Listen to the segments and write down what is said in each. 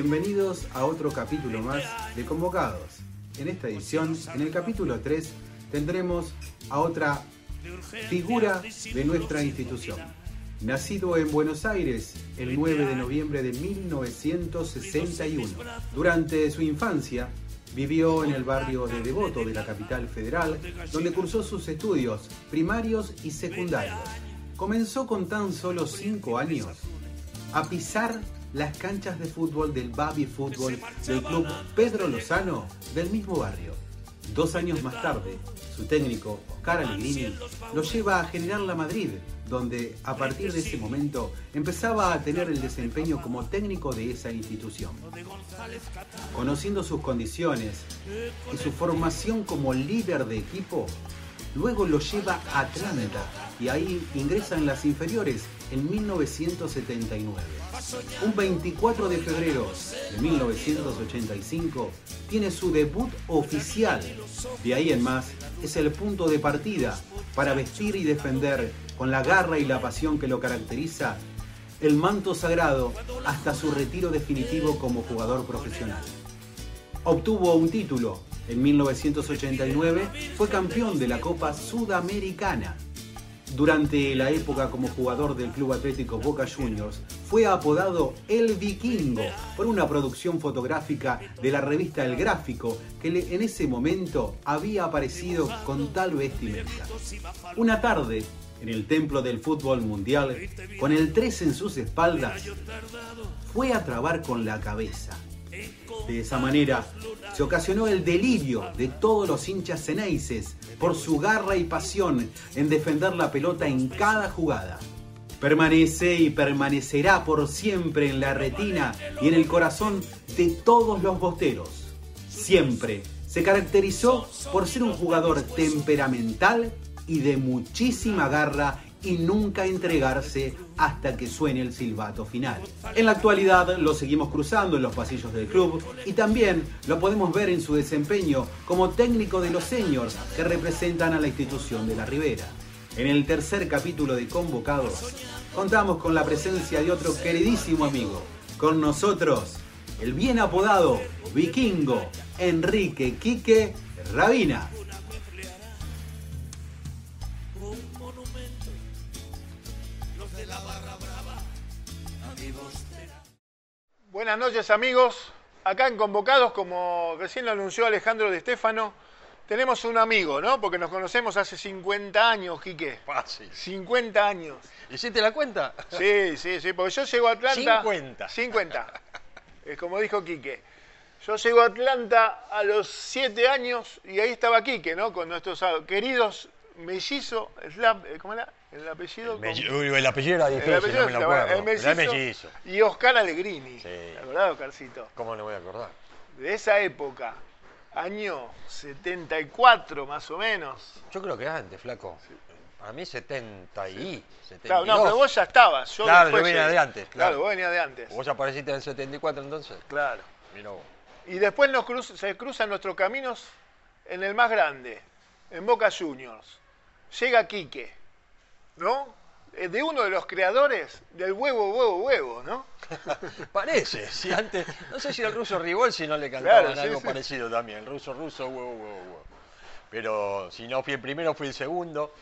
Bienvenidos a otro capítulo más de Convocados. En esta edición, en el capítulo 3, tendremos a otra figura de nuestra institución. Nacido en Buenos Aires el 9 de noviembre de 1961. Durante su infancia vivió en el barrio de Devoto de la capital federal, donde cursó sus estudios primarios y secundarios. Comenzó con tan solo 5 años a pisar las canchas de fútbol del Babi Fútbol del club Pedro Lozano del mismo barrio. Dos años más tarde, su técnico, Oscar Allegrini, lo lleva a General La Madrid, donde a partir de ese momento empezaba a tener el desempeño como técnico de esa institución. Conociendo sus condiciones y su formación como líder de equipo, luego lo lleva a Atlanta y ahí ingresa en las inferiores en 1979. Un 24 de febrero de 1985 tiene su debut oficial. De ahí en más es el punto de partida para vestir y defender con la garra y la pasión que lo caracteriza el manto sagrado hasta su retiro definitivo como jugador profesional. Obtuvo un título. En 1989 fue campeón de la Copa Sudamericana durante la época como jugador del Club Atlético Boca Juniors, fue apodado El Vikingo por una producción fotográfica de la revista El Gráfico que en ese momento había aparecido con tal vestimenta. Una tarde, en el templo del fútbol mundial, con el 3 en sus espaldas, fue a trabar con la cabeza. De esa manera, se ocasionó el delirio de todos los hinchas ceneices por su garra y pasión en defender la pelota en cada jugada. Permanece y permanecerá por siempre en la retina y en el corazón de todos los bosteros. Siempre se caracterizó por ser un jugador temperamental y de muchísima garra y nunca entregarse hasta que suene el silbato final. En la actualidad lo seguimos cruzando en los pasillos del club y también lo podemos ver en su desempeño como técnico de los seniors que representan a la institución de la Ribera. En el tercer capítulo de Convocados contamos con la presencia de otro queridísimo amigo, con nosotros el bien apodado vikingo Enrique Quique Rabina. Buenas noches amigos, acá en Convocados, como recién lo anunció Alejandro de Estefano, tenemos un amigo, ¿no? Porque nos conocemos hace 50 años, Quique. Fácil. 50 años. ¿Hiciste la cuenta? Sí, sí, sí, porque yo llego a Atlanta... 50. 50. Es como dijo Quique. Yo llego a Atlanta a los 7 años y ahí estaba Quique, ¿no? Con nuestros queridos mellizos, ¿cómo era? El apellido. El, el apellido era difícil, el apellido, no me lo acuerdo. El mellizo, el mellizo. Y Oscar Allegrini. Sí. ¿Te acordás, Oscarcito? ¿Cómo no voy a acordar? De esa época, año 74 más o menos. Yo creo que antes, flaco. Sí. Para mí 70 y 72. Claro, no, pero vos ya estabas. Yo claro, yo venía de antes. Claro. claro, vos venías de antes. ¿Vos apareciste en el 74 entonces? Claro. Mirá vos. Y después nos cruz, se cruzan nuestros caminos en el más grande, en Boca Juniors. Llega Quique, ¿no? Eh, de uno de los creadores del huevo, huevo, huevo, ¿no? Parece, si antes, no sé si el ruso Rigol si no le cantaban algo parecido también, el ruso ruso, huevo, huevo, huevo. Pero si no fui el primero, fui el segundo.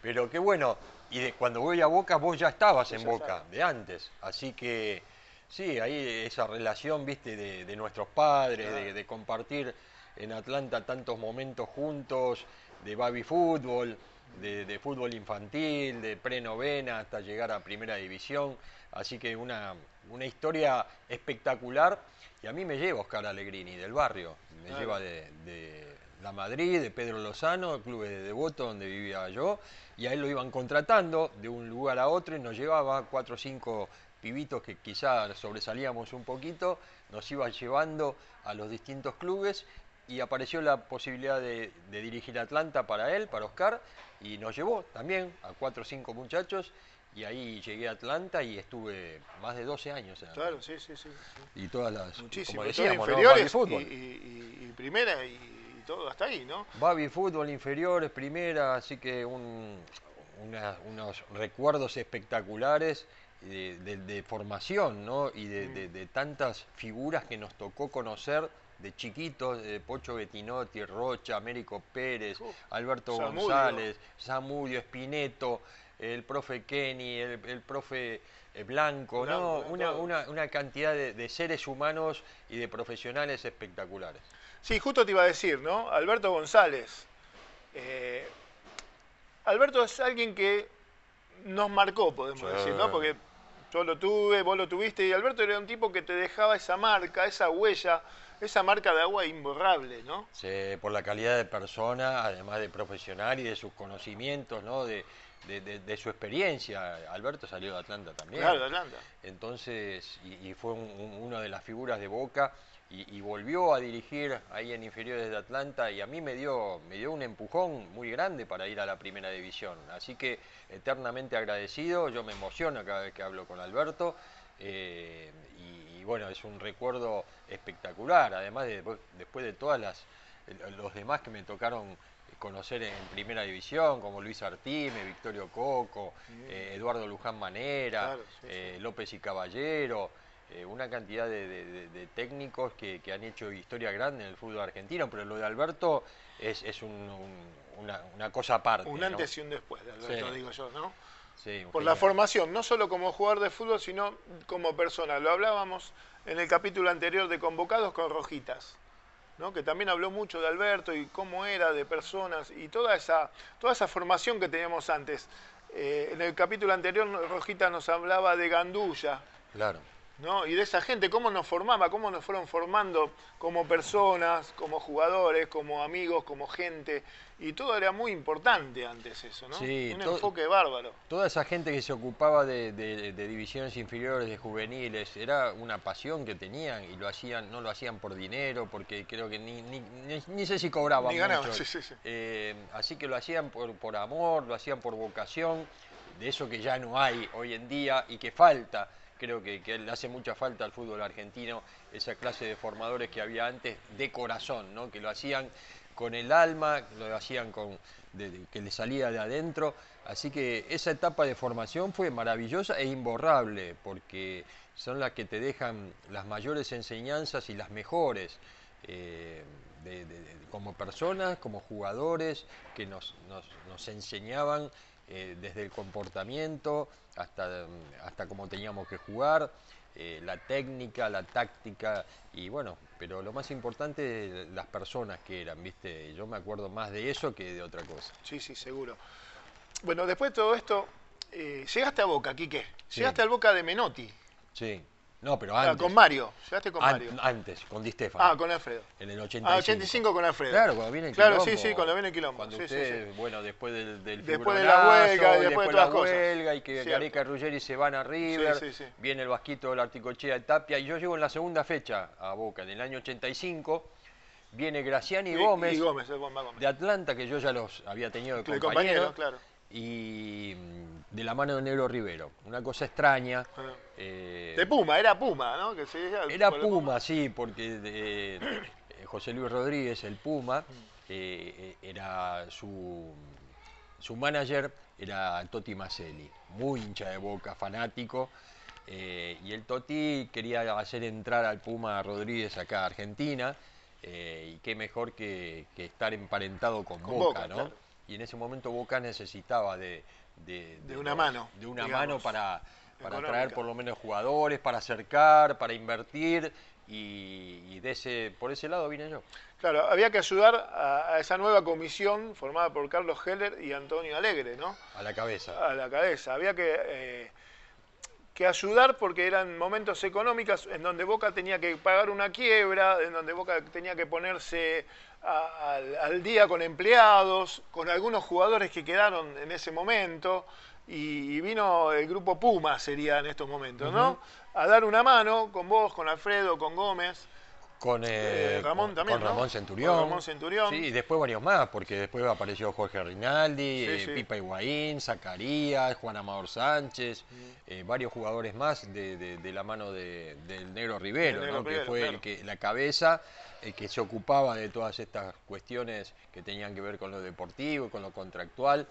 Pero qué bueno, y de, cuando voy a Boca, vos ya estabas en Boca, de antes. Así que sí, ahí esa relación, viste, de, nuestros padres, de, de, compartir en Atlanta tantos momentos juntos, de baby fútbol, de, fútbol infantil, de pre-novena hasta llegar a primera división. Así que una, una historia espectacular. Y a mí me lleva Oscar Allegrini, del barrio. Me lleva de, La Madrid, de Pedro Lozano, el club de Devoto donde vivía yo. Y a él lo iban contratando de un lugar a otro y nos llevaba cuatro o cinco pibitos que quizás sobresalíamos un poquito, nos iba llevando a los distintos clubes y apareció la posibilidad de, dirigir Atlanta para él, para Oscar, y nos llevó también a cuatro o cinco muchachos y ahí llegué a Atlanta y estuve más de 12 años. En claro, sí, sí, sí, Y todas las, Muchísimo, como decíamos, inferiores fútbol. Y, primera y, todo hasta ahí, ¿no? Baby fútbol, inferiores, primera, así que un, unos recuerdos espectaculares de, formación, ¿no? Y de, de, tantas figuras que nos tocó conocer de chiquitos, de Pocho Bettinotti, Rocha, Américo Pérez, Alberto González, Samudio, Espineto, el profe Kenny, el, profe eh, Blanco, ¿no? Una, una, una, cantidad de, seres humanos y de profesionales espectaculares. Sí, justo te iba a decir, ¿no? Alberto González. Eh, Alberto es alguien que nos marcó, podemos decir, ¿no? Porque yo lo tuve, vos lo tuviste, y Alberto era un tipo que te dejaba esa marca, esa huella, esa marca de agua imborrable, ¿no? Sí, por la calidad de persona, además de profesional y de sus conocimientos, ¿no? De, de, su experiencia. Alberto salió de Atlanta también. Claro, de Atlanta. Entonces, y, fue una de las figuras de Boca y, volvió a dirigir ahí en inferiores de Atlanta y a mí me dio, me dio un empujón muy grande para ir a la primera división. Así que eternamente agradecido, yo me emociono cada vez que hablo con Alberto. Eh, y, bueno, es un recuerdo espectacular, además de, después de todas las los demás que me tocaron conocer en primera división, como Luis Artime, Victorio Coco, eh, Eduardo Luján Manera, eh, López y Caballero, eh, una cantidad de, técnicos que, han hecho historia grande en el fútbol argentino, pero lo de Alberto es, una, cosa aparte. Un antes y un después de Alberto, digo yo, ¿no? Sí, Por la formación, no solo como jugador de fútbol, sino como persona. Lo hablábamos en el capítulo anterior de Convocados con Rojitas que también habló mucho de Alberto y cómo era de personas y toda esa, toda esa formación que teníamos antes. Eh, en el capítulo anterior Rojita nos hablaba de Gandulla. Claro. ¿No? Y de esa gente, cómo nos formaba, cómo nos fueron formando como personas, como jugadores, como amigos, como gente. Y todo era muy importante antes eso, ¿no? Sí, Un enfoque bárbaro. Toda esa gente que se ocupaba de, divisiones inferiores, de juveniles, era una pasión que tenían y lo hacían, no lo hacían por dinero, porque creo que ni, ni, ni, sé si cobraban ni ganaban, Sí, sí, sí. Eh, así que lo hacían por, por amor, lo hacían por vocación, de eso que ya no hay hoy en día y que falta creo que, le hace mucha falta al fútbol argentino esa clase de formadores que había antes de corazón, ¿no? que lo hacían con el alma, lo hacían con que le salía de adentro. Así que esa etapa de formación fue maravillosa e imborrable, porque son las que te dejan las mayores enseñanzas y las mejores. Eh, como personas, como jugadores, que nos, nos enseñaban eh, desde el comportamiento hasta, hasta cómo teníamos que jugar, eh, la técnica, la táctica y bueno, pero lo más importante, las personas que eran, ¿viste? Yo me acuerdo más de eso que de otra cosa. Sí, sí, seguro. Bueno, después de todo esto, eh, llegaste a Boca, Quique. Llegaste al Boca de Menotti. Sí. No, pero ah, antes. con Mario, llegaste con Mario. Antes, con Di Stefano. Ah, con Alfredo. En el 85. Ah, 85 con Alfredo. Claro, cuando viene el Claro, sí, sí, cuando viene el quilombo. Cuando sí, usted, bueno, después del, del Después de la huelga, después, después de todas la huelga, y que Gareca y Ruggeri se van a River, viene el Vasquito, el Articochea de Tapia, y yo llego en la segunda fecha a Boca, en el año 85, viene Graciani y, Gómez, y Gómez, de Atlanta, que yo ya los había tenido de compañero, compañero claro. y de la mano de Negro Rivero. Una cosa extraña. Eh, de Puma, era Puma, ¿no? era Puma, sí, porque eh, José Luis Rodríguez, el Puma, eh, era su, su manager, era Toti Maselli, muy hincha de boca, fanático. y el Toti quería hacer entrar al Puma Rodríguez acá a Argentina. y qué mejor que, estar emparentado con, Boca, ¿no? Y en ese momento Boca necesitaba de, de, una mano. De una mano para, para traer por lo menos jugadores, para acercar, para invertir y, de ese, por ese lado vine yo. Claro, había que ayudar a, esa nueva comisión formada por Carlos Heller y Antonio Alegre, ¿no? A la cabeza. A la cabeza. Había que, eh, que ayudar porque eran momentos económicos en donde Boca tenía que pagar una quiebra, en donde Boca tenía que ponerse al, día con empleados, con algunos jugadores que quedaron en ese momento, y, vino el grupo Puma, sería en estos momentos, ¿no? A dar una mano con vos, con Alfredo, con Gómez. Con, eh, Ramón también. Con Ramón Centurión. Ramón Centurión. Sí, y después varios más, porque después apareció Jorge Rinaldi, eh, Pipa Higuaín, Zacarías, Juan Amador Sánchez, eh, varios jugadores más de, la mano del Negro Rivero, que fue el que, la cabeza que se ocupaba de todas estas cuestiones que tenían que ver con lo deportivo, con lo contractual.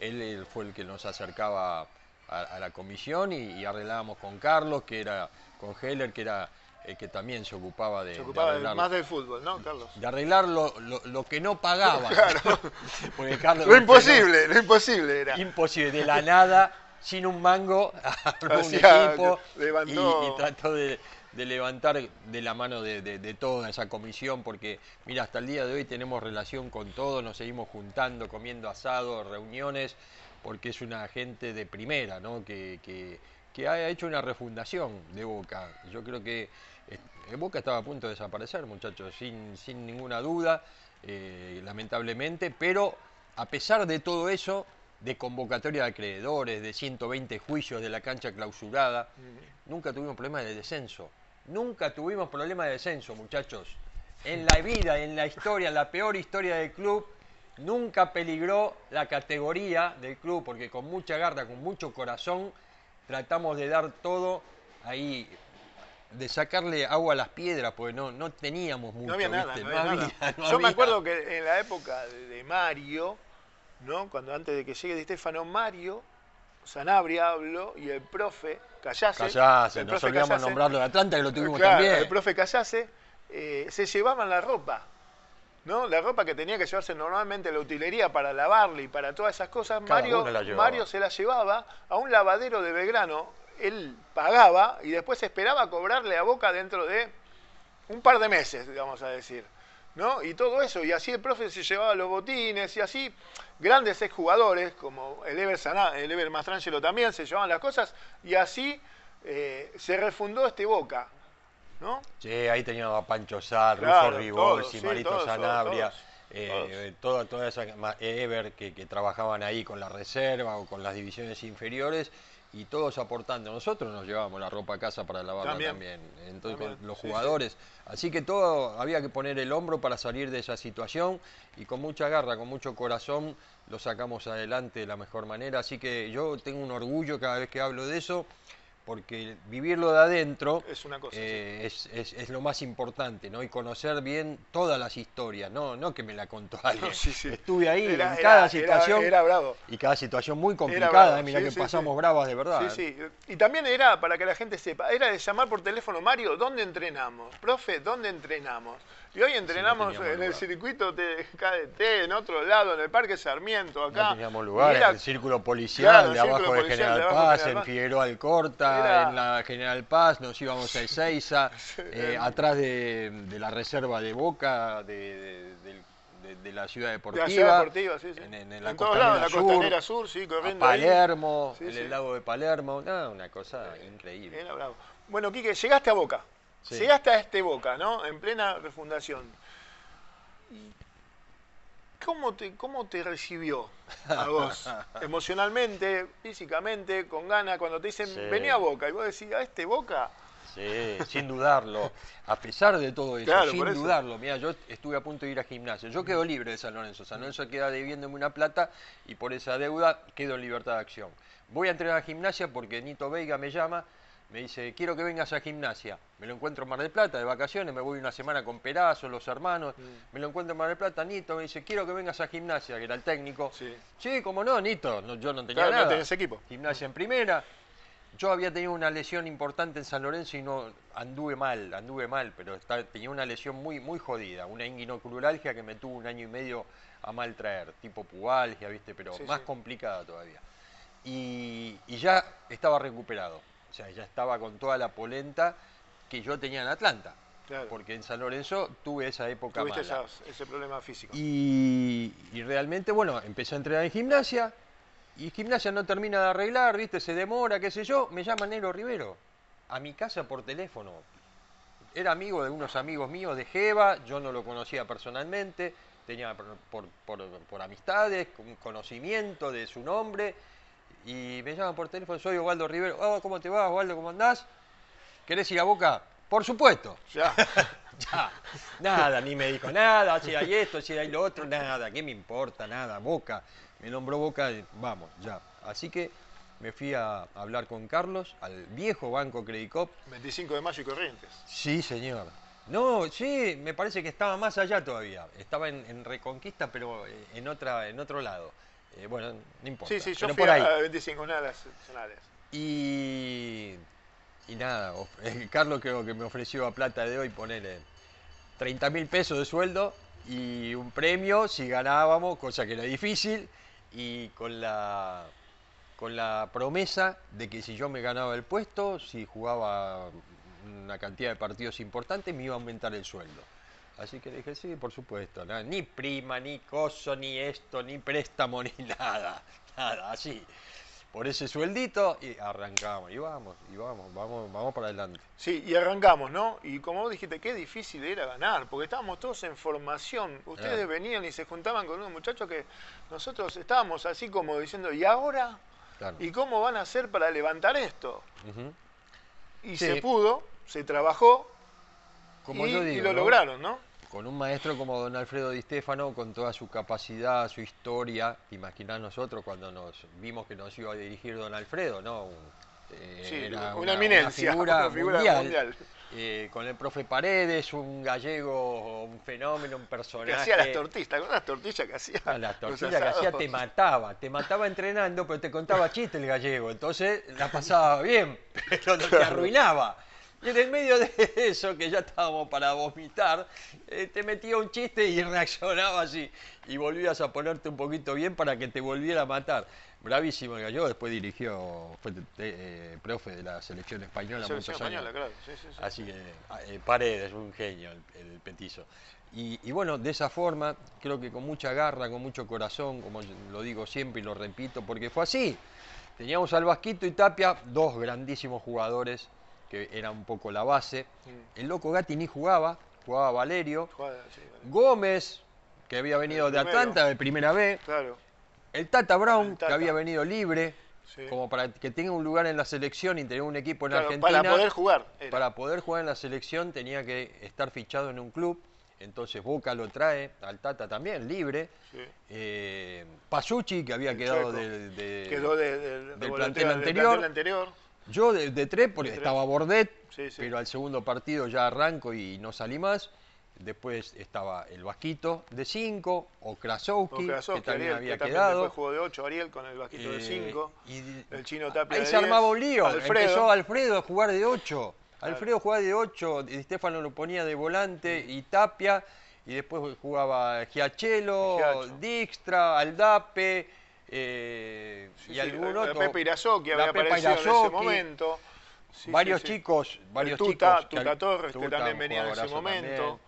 Él, fue el que nos acercaba a, la comisión y, arreglábamos con Carlos, que era, con Heller, que era el que también se ocupaba de. Se ocupaba más del fútbol, ¿no, Carlos? De arreglar lo, que no pagaba. Claro. lo imposible, lo imposible era. Imposible, de la nada, sin un mango, un equipo y, trató de, levantar de la mano de, de, toda esa comisión, porque mira, hasta el día de hoy tenemos relación con todos, nos seguimos juntando, comiendo asado, reuniones, porque es una gente de primera, ¿no? Que, que, ha hecho una refundación de Boca. Yo creo que eh, Boca estaba a punto de desaparecer, muchachos, sin, sin ninguna duda, eh, lamentablemente, pero a pesar de todo eso, de convocatoria de acreedores, de 120 juicios de la cancha clausurada, nunca tuvimos problema de descenso. Nunca tuvimos problema de descenso, muchachos. En la vida, en la historia, en la peor historia del club, nunca peligró la categoría del club, porque con mucha garra, con mucho corazón, tratamos de dar todo ahí, de sacarle agua a las piedras, porque no, no teníamos mucho. No había nada, Yo me acuerdo que en la época de Mario, ¿no? cuando antes de que llegue Di Stefano, Mario, Sanabria habló, y el profe Callase. Callase, nos olvidamos nombrarlo de Atlanta, que lo tuvimos también. El profe Callase, eh, se llevaban la ropa ¿no? La ropa que tenía que llevarse normalmente la utilería para lavarle y para todas esas cosas, Mario, Mario se la llevaba a un lavadero de Belgrano, él pagaba y después esperaba cobrarle a Boca dentro de un par de meses, digamos a decir. ¿No? Y todo eso, y así el profe se llevaba los botines, y así grandes exjugadores, como el Ever, el Ever Mastrangelo también, se llevaban las cosas, y así eh, se refundó este Boca. ¿no? Sí, ahí teníamos a Pancho Sar, claro, Russo Marito Sanabria, eh, toda, toda esa Ever que, trabajaban ahí con la reserva o con las divisiones inferiores y todos aportando. Nosotros nos llevábamos la ropa a casa para lavarla también, entonces los jugadores. Así que todo había que poner el hombro para salir de esa situación y con mucha garra, con mucho corazón lo sacamos adelante de la mejor manera. Así que yo tengo un orgullo cada vez que hablo de eso porque vivirlo de adentro eh, es, lo más importante, ¿no? Y conocer bien todas las historias, no, no que me la contó alguien. Estuve ahí en cada situación. Era, bravo. Y cada situación muy complicada, mira que pasamos bravas de verdad. Sí, sí. Y también era, para que la gente sepa, era de llamar por teléfono, Mario, ¿dónde entrenamos? Profe, ¿dónde entrenamos? Y hoy entrenamos en el circuito de KDT, en otro lado, en el Parque Sarmiento, acá. No teníamos lugar, en el círculo policial de abajo de General Paz, en Figueroa Alcorta, en la General Paz, nos íbamos a Ezeiza, eh, atrás de, la reserva de Boca, de, la ciudad deportiva. De la ciudad deportiva, sí, sí. En, la, costanera, sur, la costanera sur, sí, corriendo Palermo, en el lago de Palermo, una cosa increíble. Era bravo. Bueno, Quique, llegaste a Boca. Llegaste a este Boca, ¿no? En plena refundación. ¿Cómo te, ¿Cómo te recibió a vos? Emocionalmente, físicamente, con ganas, cuando te dicen, vení a Boca, y vos decís, ¿a este Boca? Sí, sin dudarlo. A pesar de todo eso, sin dudarlo. Mira, yo estuve a punto de ir a gimnasio. Yo quedo libre de San Lorenzo. San Lorenzo queda debiéndome una plata y por esa deuda quedo en libertad de acción. Voy a entrenar a gimnasia porque Nito Veiga me llama me dice, quiero que vengas a gimnasia. Me lo encuentro en Mar del Plata de vacaciones, me voy una semana con Perazo, los hermanos, mm. me lo encuentro en Mar del Plata, Nito me dice, quiero que vengas a gimnasia, que era el técnico. Sí, sí como no, Nito, yo no tenía nada. No equipo. Gimnasia en primera. Yo había tenido una lesión importante en San Lorenzo y no anduve mal, anduve mal, pero tenía una lesión muy, muy jodida, una inguinocruralgia que me tuvo un año y medio a mal traer, tipo pubalgia, viste, pero más complicada todavía. y ya estaba recuperado o sea, ya estaba con toda la polenta que yo tenía en Atlanta. Porque en San Lorenzo tuve esa época Tuviste ese problema físico. Y, realmente, bueno, empecé a entrenar en gimnasia. Y gimnasia no termina de arreglar, ¿viste? Se demora, qué sé yo. Me llama Nero Rivero a mi casa por teléfono. Era amigo de unos amigos míos de Jeva, yo no lo conocía personalmente, tenía por, por amistades, un conocimiento de su nombre y me llaman por teléfono, soy Osvaldo Rivero. Oh, ¿cómo te va, Osvaldo? ¿Cómo andás? ¿Querés ir a Boca? Por supuesto. Ya. ya. Nada, ni me dijo nada, si hay esto, si hay lo otro, nada. ¿Qué me importa? Nada. Boca. Me nombró Boca, vamos, ya. Así que me fui a hablar con Carlos, al viejo Banco Credicop. 25 de mayo y Corrientes. Sí, señor. No, sí, me parece que estaba más allá todavía. Estaba en, en Reconquista, pero en, otra, en otro lado. Eh, bueno, no importa. Sí, sí, yo fui a 25 nacionales. Y, y nada, Carlos creo que me ofreció a plata de hoy ponerle 30 mil pesos de sueldo y un premio si ganábamos, cosa que era difícil, y con la, con la promesa de que si yo me ganaba el puesto, si jugaba una cantidad de partidos importantes, me iba a aumentar el sueldo. Así que dije, sí, por supuesto, ni prima, ni coso, ni esto, ni préstamo, ni nada, nada, así. Por ese sueldito y arrancamos, y vamos, y vamos, vamos, vamos para adelante. Sí, y arrancamos, ¿no? Y como vos dijiste, qué difícil era ganar, porque estábamos todos en formación. Ustedes venían y se juntaban con unos muchachos que nosotros estábamos así como diciendo, ¿y ahora? ¿Y cómo van a hacer para levantar esto? Y se pudo, se trabajó como y, y lo lograron, ¿no? Con un maestro como don Alfredo Di Stefano, con toda su capacidad, su historia, imaginar nosotros cuando nos vimos que nos iba a dirigir don Alfredo, ¿no? Eh, era una, eminencia, una figura, mundial. Eh, con el profe Paredes, un gallego, un fenómeno, un personaje. Que hacía las tortillas, con las tortillas que hacía. Ah, las tortillas que hacía te mataba, te mataba entrenando, pero te contaba chiste el gallego, entonces la pasaba bien, pero no te arruinaba. Y en el medio de eso, que ya estábamos para vomitar, eh, te metía un chiste y reaccionaba así. Y volvías a ponerte un poquito bien para que te volviera a matar. Bravísimo el gallo, después dirigió, fue eh, profe de la selección española muchos española, Claro. Sí, sí, Así que ah, eh, Paredes, un genio el, petizo. Y, y, bueno, de esa forma, creo que con mucha garra, con mucho corazón, como lo digo siempre y lo repito, porque fue así. Teníamos al Vasquito y Tapia, dos grandísimos jugadores que era un poco la base. El loco Gatti ni jugaba, jugaba Valerio. Gómez, que había venido de Atlanta de primera vez. Claro. El Tata Brown, que había venido libre, como para que tenga un lugar en la selección y tener un equipo en Argentina. Para poder jugar. Para poder jugar en la selección tenía que estar fichado en un club. Entonces Boca lo trae, al Tata también, libre. Eh, Pasucci, que había quedado del plantel anterior. Yo de, tres, porque estaba Bordet, pero al segundo partido ya arranco y no salí más. Después estaba el Vasquito de 5, o Krasowski, que también había quedado. Después jugó de 8 Ariel con el Vasquito de 5, eh, el chino Tapia Ahí se armaba un lío, Alfredo. empezó Alfredo a jugar de 8. Alfredo jugaba de 8, y Stefano lo ponía de volante y Tapia, y después jugaba Giachelo, Dijkstra, Aldape, eh, y algún otro. Pepe Irazó, que había aparecido en ese momento. varios chicos, varios Tuta, chicos. Tuta Torres, que también venía en ese momento.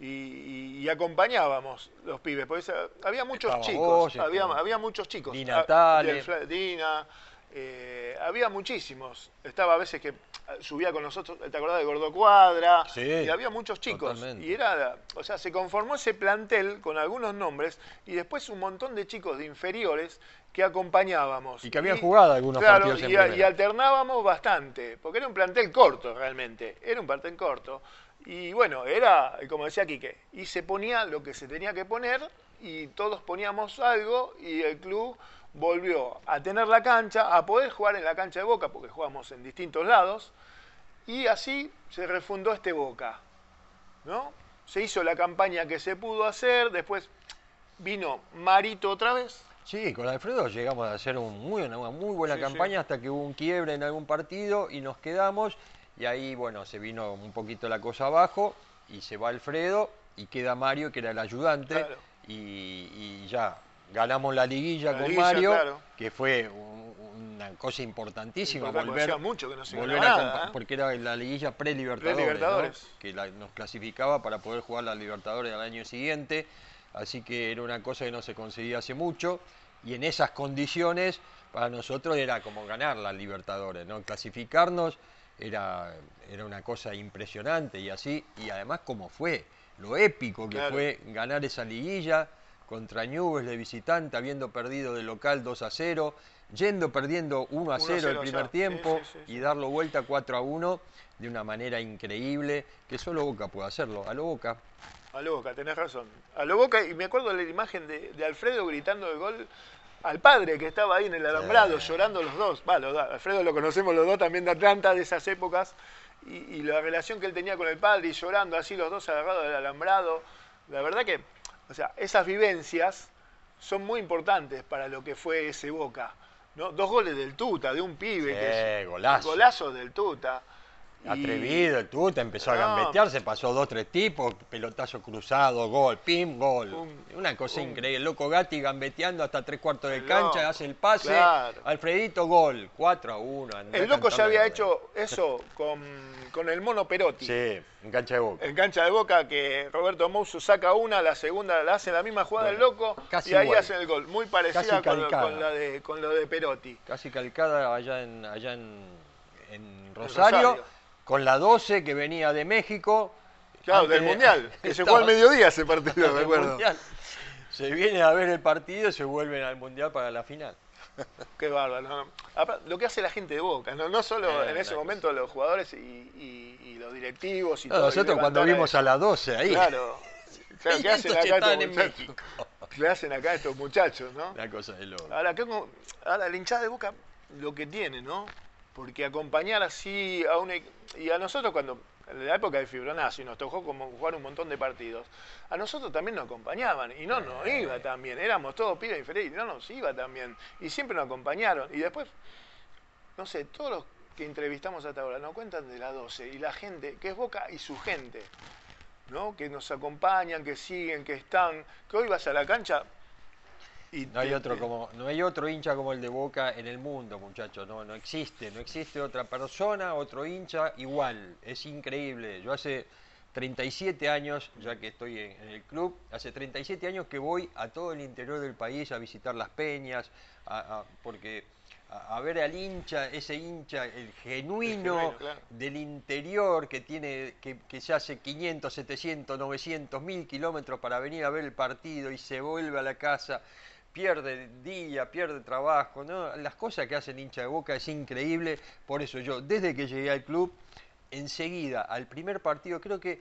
Y, acompañábamos los pibes, porque había muchos chicos, había, había, muchos chicos. Dina Tale. Dina, eh, había muchísimos. Estaba a veces que subía con nosotros, ¿te acordás de Gordo Cuadra? Sí, y había muchos chicos. Y era, o sea, se conformó ese plantel con algunos nombres y después un montón de chicos de inferiores que acompañábamos. Y que habían jugado algunos partidos y, y alternábamos bastante, porque era un plantel corto realmente, era un plantel corto. Y bueno, era, como decía Quique, y se ponía lo que se tenía que poner y todos poníamos algo y el club volvió a tener la cancha, a poder jugar en la cancha de Boca, porque jugamos en distintos lados, y así se refundó este Boca. ¿no? Se hizo la campaña que se pudo hacer, después vino Marito otra vez. Sí, con Alfredo llegamos a hacer un muy, una muy buena campaña hasta que hubo un quiebre en algún partido y nos quedamos y ahí, bueno, se vino un poquito la cosa abajo y se va Alfredo y queda Mario, que era el ayudante, y, ya ganamos la liguilla con Mario, que fue una cosa importantísima. volver, mucho que no se ¿eh? porque era la liguilla pre-libertadores, que nos clasificaba para poder jugar la Libertadores al año siguiente, así que era una cosa que no se conseguía hace mucho, y en esas condiciones para nosotros era como ganar la Libertadores, ¿no? clasificarnos era, era una cosa impresionante y así, y además como fue, lo épico que fue ganar esa liguilla contra Newell's de visitante, habiendo perdido de local 2 a 0, yendo perdiendo 1 a 0 el primer tiempo y darlo vuelta 4 a 1 de una manera increíble, que solo Boca puede hacerlo, a lo Boca. A lo Boca, tenés razón. A lo Boca, y me acuerdo de la imagen de, de Alfredo gritando el gol al padre que estaba ahí en el alambrado llorando los dos. Va, Alfredo lo conocemos los dos también de Atlanta, de esas épocas, y, la relación que él tenía con el padre y llorando así los dos agarrados del alambrado. La verdad que, o sea, esas vivencias son muy importantes para lo que fue ese Boca. ¿no? Dos goles del Tuta, de un pibe. que es, golazo. Golazo del Tuta. Atrevido, el Tuta empezó a gambetear, se pasó dos, tres tipos, pelotazo cruzado, gol, pim, gol. Una cosa increíble. El loco Gatti gambeteando hasta tres cuartos de cancha, hace el pase. Alfredito, gol, 4 a 1. El loco ya había hecho eso con, con, el mono Perotti. Sí, en cancha de boca. En cancha de boca, que Roberto Mousso saca una, la segunda la hace la misma jugada del loco y ahí hace el gol. Muy parecida con, la de, con lo de Perotti. Casi calcada allá en, allá en, Rosario con la 12 que venía de México. Claro, del Mundial, que se fue al mediodía ese partido, de acuerdo. Se viene a ver el partido y se vuelven al Mundial para la final. Qué bárbaro. Lo que hace la gente de Boca, no, solo en ese momento los jugadores y, los directivos. Y nosotros cuando vimos a la 12 ahí. Claro, claro ¿qué hacen acá estos muchachos? ¿Qué hacen acá estos muchachos, no? La cosa de loco. Ahora, ahora, el hinchada de Boca, lo que tiene, ¿no? Porque acompañar así a un y a nosotros cuando en la época de Fibronacio nos tocó como jugar un montón de partidos, a nosotros también nos acompañaban y no nos iba tan bien, éramos todos pibes inferiores y no nos iba tan bien y siempre nos acompañaron y después, no sé, todos los que entrevistamos hasta ahora nos cuentan de la 12 y la gente, que es Boca y su gente, ¿no? que nos acompañan, que siguen, que están, que hoy vas a la cancha, no hay otro como no hay otro hincha como el de Boca en el mundo, muchachos, no no existe, no existe otra persona, otro hincha igual, es increíble. Yo hace 37 años, ya que estoy en, el club, hace 37 años que voy a todo el interior del país a visitar las peñas, porque a, ver al hincha, ese hincha, el genuino del interior que tiene, que, que, se hace 500, 700, 900, 1000 kilómetros para venir a ver el partido y se vuelve a la casa pierde día, pierde trabajo, ¿no? Las cosas que hace el hincha de Boca es increíble, por eso yo, desde que llegué al club, enseguida, al primer partido, creo que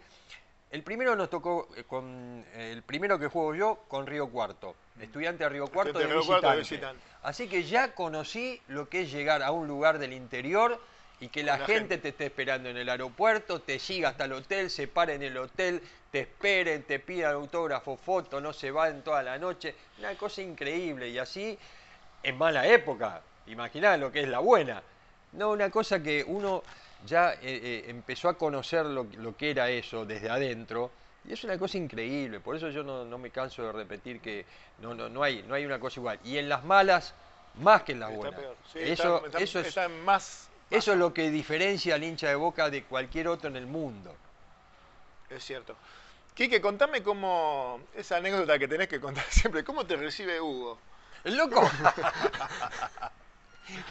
el primero nos tocó eh, con el primero que juego yo con Río Cuarto, estudiante de Río Cuarto, de, visitante. Así que ya conocí lo que es llegar a un lugar del interior y que la, gente, te esté esperando en el aeropuerto, te siga hasta el hotel, se pare en el hotel, te esperen, te pidan autógrafo, foto, no se van toda la noche. Una cosa increíble. Y así, en mala época, imaginá lo que es la buena. No, una cosa que uno ya eh, eh, empezó a conocer lo, que era eso desde adentro. Y es una cosa increíble, por eso yo no, me canso de repetir que no, no, no, hay, no hay una cosa igual. Y en las malas, más que en las buenas. eso, eso es, más eso es lo que diferencia al hincha de Boca de cualquier otro en el mundo. Es cierto. Quique, contame cómo, esa anécdota que tenés que contar siempre, ¿cómo te recibe Hugo? El loco.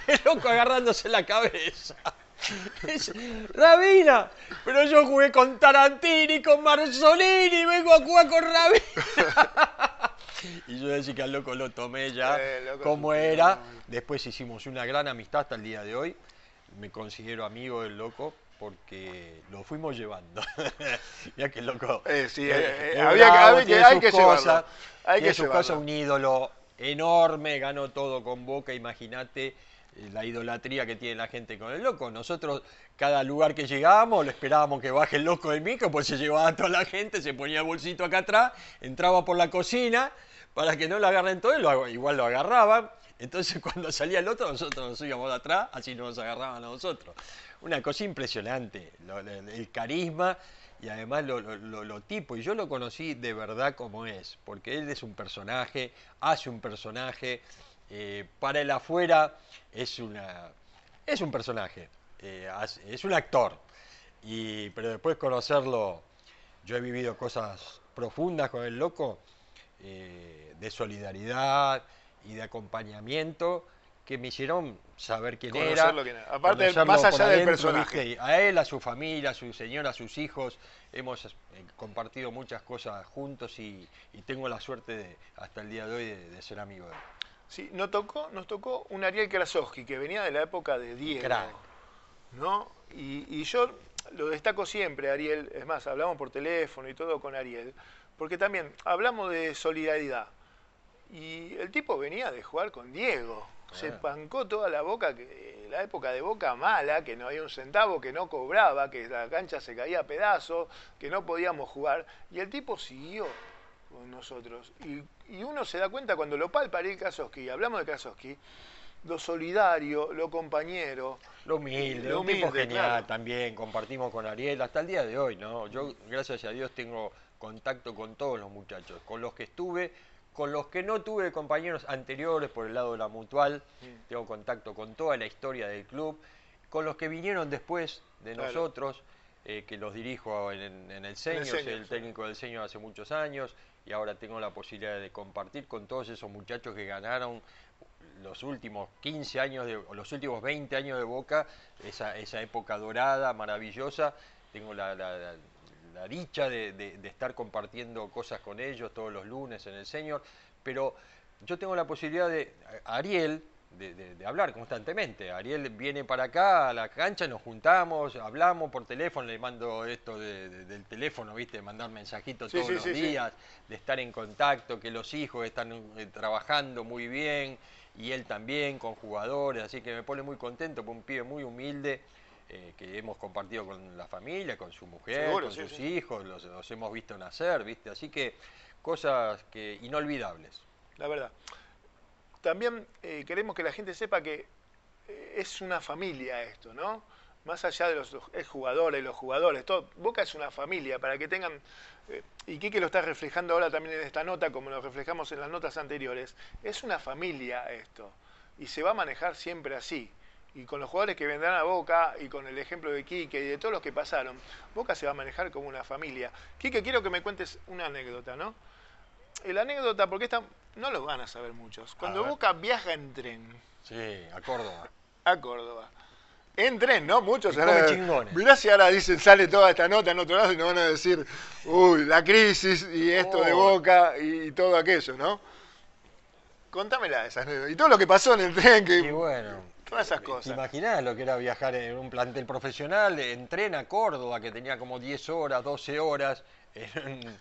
el loco agarrándose la cabeza. Rabina, pero yo jugué con Tarantini, con Marzolini, vengo a jugar con Rabina. y yo decía que al loco lo tomé ya eh, como era. Después hicimos una gran amistad hasta el día de hoy me considero amigo del loco porque lo fuimos llevando. ya que el loco. Eh, sí, eh, eh, había, que, hay que llevarlo. Hay que su cosa un ídolo enorme, ganó todo con Boca, imagínate la idolatría que tiene la gente con el loco. Nosotros, cada lugar que llegábamos, le esperábamos que baje el loco del micro, pues se llevaba a toda la gente, se ponía el bolsito acá atrás, entraba por la cocina para que no lo agarren todo, y igual lo agarraban entonces cuando salía el otro, nosotros nos íbamos de atrás, así nos agarraban a nosotros. Una cosa impresionante, el carisma y además lo, tipo. Y yo lo conocí de verdad como es, porque él es un personaje, hace un personaje. Eh, para el afuera es, una, es un personaje, eh, es un actor. Y, pero después conocerlo, yo he vivido cosas profundas con el loco, eh, de solidaridad, y de acompañamiento que me hicieron saber quién era. Aparte, más allá del personaje. A él, a su familia, a su señora, a sus hijos, hemos eh, compartido muchas cosas juntos y, tengo la suerte de, hasta el día de hoy de, ser amigo de él. Sí, nos tocó, nos tocó un Ariel Krasowski que venía de la época de Diego. ¿no? Y, y yo lo destaco siempre, Ariel, es más, hablamos por teléfono y todo con Ariel, porque también hablamos de solidaridad y el tipo venía de jugar con Diego. Se pancó toda la boca, que, la época de boca mala, que no había un centavo, que no cobraba, que la cancha se caía a pedazos, que no podíamos jugar. Y el tipo siguió con nosotros. Y y uno se da cuenta cuando lo palpa Ariel Krasowski, hablamos de Krasowski, lo solidario, lo compañero. Lo humilde, lo un tipo genial también, compartimos con Ariel hasta el día de hoy, ¿no? Yo, gracias a Dios, tengo contacto con todos los muchachos, con los que estuve, con los que no tuve compañeros anteriores por el lado de la mutual, tengo contacto con toda la historia del club, con los que vinieron después de nosotros, eh, que los dirijo en, el Seño, soy el técnico del Seño hace muchos años y ahora tengo la posibilidad de compartir con todos esos muchachos que ganaron los últimos 15 años, de, los últimos 20 años de Boca, esa, esa época dorada, maravillosa. Tengo la, dicha de, estar compartiendo cosas con ellos todos los lunes en el Señor, pero yo tengo la posibilidad de, Ariel, de, hablar constantemente. Ariel viene para acá a la cancha, nos juntamos, hablamos por teléfono, le mando esto del teléfono, ¿viste? mandar mensajitos todos los días, de estar en contacto, que los hijos están eh, trabajando muy bien y él también con jugadores, así que me pone muy contento, por un pibe muy humilde. Eh, que hemos compartido con la familia, con su mujer, con sus hijos, los, los, hemos visto nacer, ¿viste? Así que cosas que inolvidables. La verdad también eh, queremos que la gente sepa que eh, es una familia esto, ¿no? Más allá de los jugadores, los jugadores, todo, Boca es una familia, para que tengan, eh, y Quique lo está reflejando ahora también en esta nota, como lo reflejamos en las notas anteriores, es una familia esto, y se va a manejar siempre así. Y con los jugadores que vendrán a Boca, y con el ejemplo de Quique y de todos los que pasaron, Boca se va a manejar como una familia. Quique, quiero que me cuentes una anécdota, ¿no? la anécdota, porque esta no lo van a saber muchos. Cuando Boca viaja en tren. Sí, a Córdoba. A Córdoba. En tren, ¿no? Muchos. Y ahora, chingones. Mirá si ahora dicen, sale toda esta nota en otro lado y nos van a decir, uy, la crisis y esto de. Boca y, todo aquello, ¿no? Contámela esa anécdota. Y todo lo que pasó en el tren. Que, y bueno. Todas esas cosas. ¿Te imaginás lo que era viajar en un plantel profesional en tren a Córdoba, que tenía como 10 horas, 12 horas, en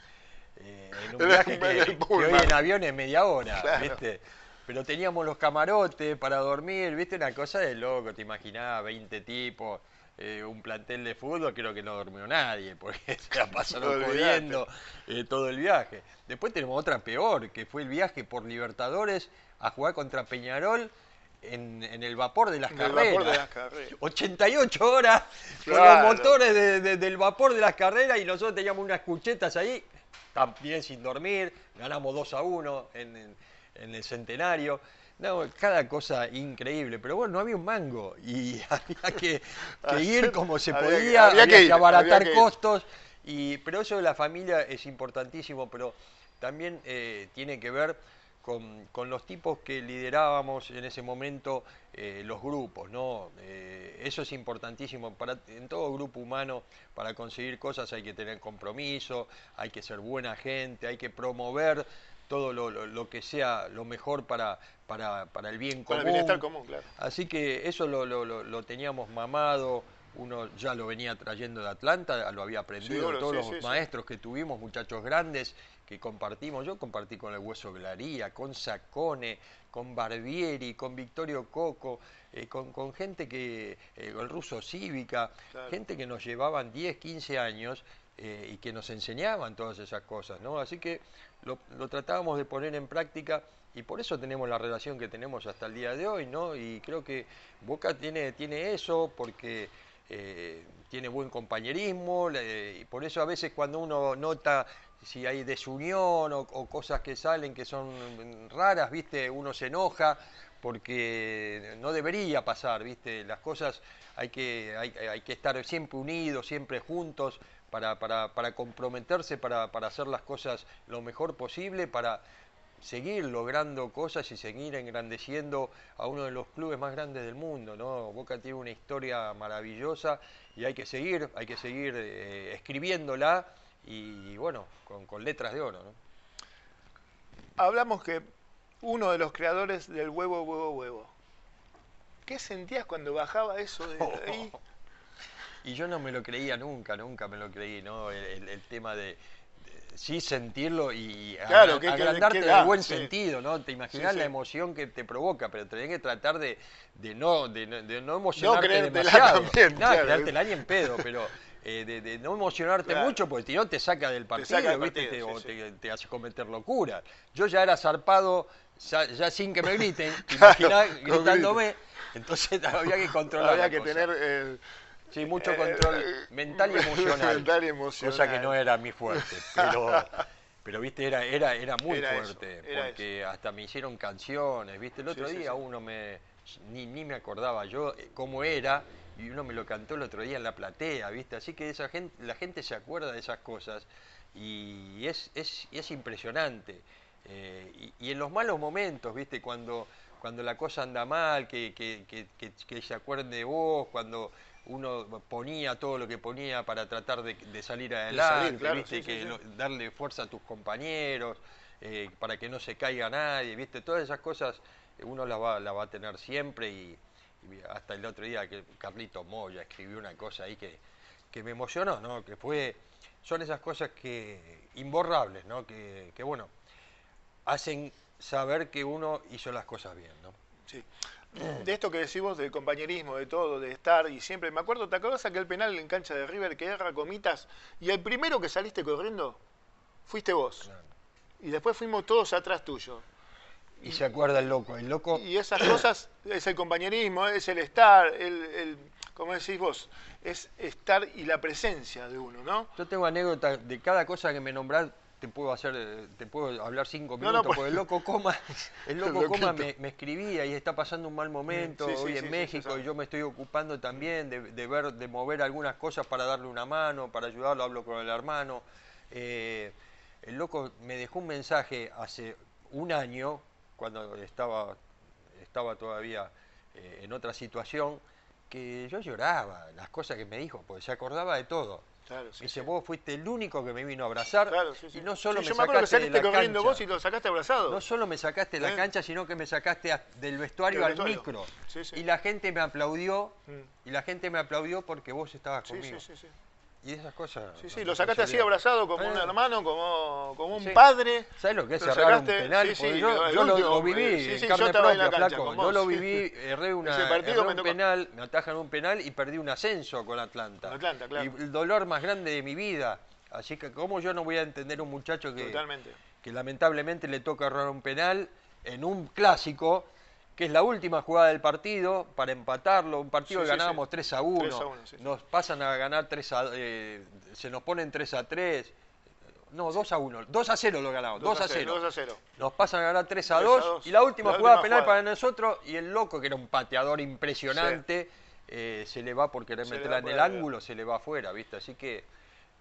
eh, en un viaje que, hoy en avión es media hora, ¿viste? Pero teníamos los camarotes para dormir, ¿viste? Una cosa de loco, te imaginabas, 20 tipos, eh, un plantel de fútbol, creo que no durmió nadie, porque se la pasaron jodiendo eh, todo el viaje. Después tenemos otra peor, que fue el viaje por Libertadores a jugar contra Peñarol. En, el vapor de las, carreras. 88 horas con los motores del vapor de las carreras y nosotros teníamos unas cuchetas ahí también sin dormir, ganamos 2 a 1 en, el centenario. No, cada cosa increíble, pero bueno, no había un mango y había que, ir como se podía, había, que, abaratar costos. Y, pero eso de la familia es importantísimo, pero también eh, tiene que ver con, los tipos que liderábamos en ese momento eh, los grupos, ¿no? Eh, eso es importantísimo. Para, en todo grupo humano, para conseguir cosas hay que tener compromiso, hay que ser buena gente, hay que promover todo lo, que sea lo mejor para, para, para el bien común. Para el bienestar común, claro. Así que eso lo, teníamos mamado, uno ya lo venía trayendo de Atlanta, lo había aprendido todos los maestros que tuvimos, muchachos grandes, que compartimos, yo compartí con el Hueso Glaría, con Sacone, con Barbieri, con Victorio Coco, eh, con, gente que, eh, el ruso cívica, gente que nos llevaban 10, 15 años eh, y que nos enseñaban todas esas cosas, ¿no? Así que lo, tratábamos de poner en práctica y por eso tenemos la relación que tenemos hasta el día de hoy, ¿no? Y creo que Boca tiene, tiene eso porque tiene buen compañerismo, y por eso a veces cuando uno nota si hay desunión o, cosas que salen que son raras, ¿viste? Uno se enoja porque no debería pasar, ¿viste? Las cosas hay que, hay, que estar siempre unidos, siempre juntos para, para, para comprometerse, para, para hacer las cosas lo mejor posible, para seguir logrando cosas y seguir engrandeciendo a uno de los clubes más grandes del mundo, ¿no? Boca tiene una historia maravillosa y hay que seguir, hay que seguir eh, escribiéndola y bueno, con, letras de oro. ¿no? Hablamos que uno de los creadores del huevo, huevo, huevo. ¿Qué sentías cuando bajaba eso de ahí? Y yo no me lo creía nunca, nunca me lo creí, ¿no? El, tema de, sí sentirlo y claro, agrandarte en el buen sentido, ¿no? Te imaginas la emoción que te provoca, pero tenés que tratar de, no, de, no emocionarte demasiado. También, no, claro. ni en pedo, pero eh, de, no emocionarte mucho, porque si no te saca del partido, ¿viste? o te, hace cometer locura. Yo ya era zarpado, ya, sin que me griten, claro, gritándome, entonces había que controlar. Había que tener. sí, mucho eh, control eh, mental y emocional. mental y emocional. Cosa que no era mi fuerte, pero. Pero viste, era, era, era muy fuerte, porque hasta me hicieron canciones, viste, el otro día uno me, ni, ni me acordaba yo cómo era, y uno me lo cantó el otro día en la platea, ¿viste? Así que esa gente, la gente se acuerda de esas cosas y es, es, es impresionante. Eh, y, en los malos momentos, ¿viste? Cuando, cuando la cosa anda mal, que, que, que, que, se acuerden de vos, cuando uno ponía todo lo que ponía para tratar de, salir adelante, ¿viste? que darle fuerza a tus compañeros, eh, para que no se caiga nadie, ¿viste? Todas esas cosas uno las va, la va a tener siempre y, hasta el otro día que Carlito Moya escribió una cosa ahí que, que me emocionó, ¿no? Que fue, son esas cosas que, imborrables, ¿no? Que, que, bueno, hacen saber que uno hizo las cosas bien, ¿no? Sí. De esto que decimos del compañerismo, de todo, de estar y siempre, me acuerdo, ¿te acuerdas aquel penal en cancha de River que era comitas y el primero que saliste corriendo fuiste vos? Y después fuimos todos atrás tuyo. Y se acuerda el loco, el loco. Y esas cosas es el compañerismo, es el estar, el, el, como decís vos, es estar y la presencia de uno, ¿no? Yo tengo anécdota de cada cosa que me nombrás, te puedo hacer, te puedo hablar cinco minutos, porque el loco coma, el loco coma me, escribía y está pasando un mal momento hoy en México y yo me estoy ocupando también de, ver, de mover algunas cosas para darle una mano, para ayudarlo, hablo con el hermano. Eh, el loco me dejó un mensaje hace un año cuando estaba, estaba todavía eh, en otra situación, que yo lloraba las cosas que me dijo, porque se acordaba de todo. Claro, Dice, vos fuiste el único que me vino a abrazar y no solo me sacaste de la cancha. vos y lo sacaste abrazado. No solo me sacaste de la cancha, sino que me sacaste del vestuario al micro. Y la gente me aplaudió, mm. y la gente me aplaudió porque vos estabas conmigo. Y esas cosas. Sí, sí, lo sacaste así abrazado como un hermano, como, como un padre. ¿Sabes lo que es cerrar un penal? Sí, sí, yo, yo lo, viví en carne propia, flaco. Yo lo viví, erré, una, erré un penal, me atajan un penal y perdí un ascenso con Atlanta. Atlanta claro. Y el dolor más grande de mi vida. Así que, ¿cómo yo no voy a entender un muchacho que, que lamentablemente le toca errar un penal en un clásico? Que es la última jugada del partido para empatarlo, un partido que ganábamos 3 a 1, nos pasan a ganar 3 a eh, se nos ponen 3 a 3, no, 2 a 1, 2 a 0 lo ganamos, 2, a 0. 2 a 0. Nos pasan a ganar 3 a 2, y la última jugada penal para nosotros y el loco que era un pateador impresionante eh, se le va por querer meterla en el ángulo, se le va afuera, ¿viste? Así que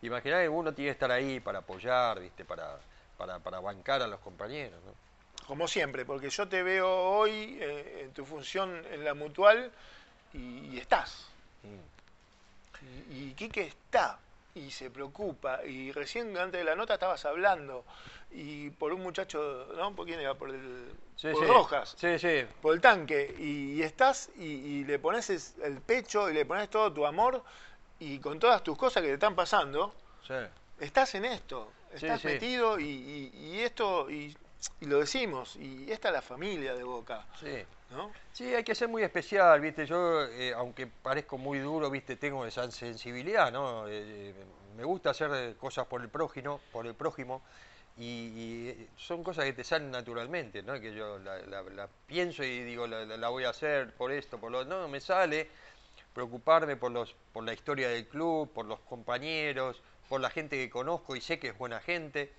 imaginá que uno tiene que estar ahí para apoyar, ¿viste? Para, para, para bancar a los compañeros, ¿no? Como siempre, porque yo te veo hoy eh, en tu función en la mutual y, estás. Y, y Quique está y se preocupa. Y recién antes de la nota estabas hablando y por un muchacho, ¿no? ¿Por quién era? Por el por Rojas. Sí, sí. Por el tanque. Y, estás y, le pones el pecho y le pones todo tu amor y con todas tus cosas que te están pasando. Estás en esto. Estás metido y, y, esto y y lo decimos, y esta es la familia de Boca. Sí. ¿no? Sí, hay que ser muy especial, ¿viste? Yo, eh, aunque parezco muy duro, ¿viste? Tengo esa sensibilidad, ¿no? Eh, me gusta hacer cosas por el prójimo, por el prójimo, y, son cosas que te salen naturalmente, ¿no? Que yo la, pienso y digo, la, voy a hacer por esto, por lo no, me sale preocuparme por los por la historia del club, por los compañeros, por la gente que conozco y sé que es buena gente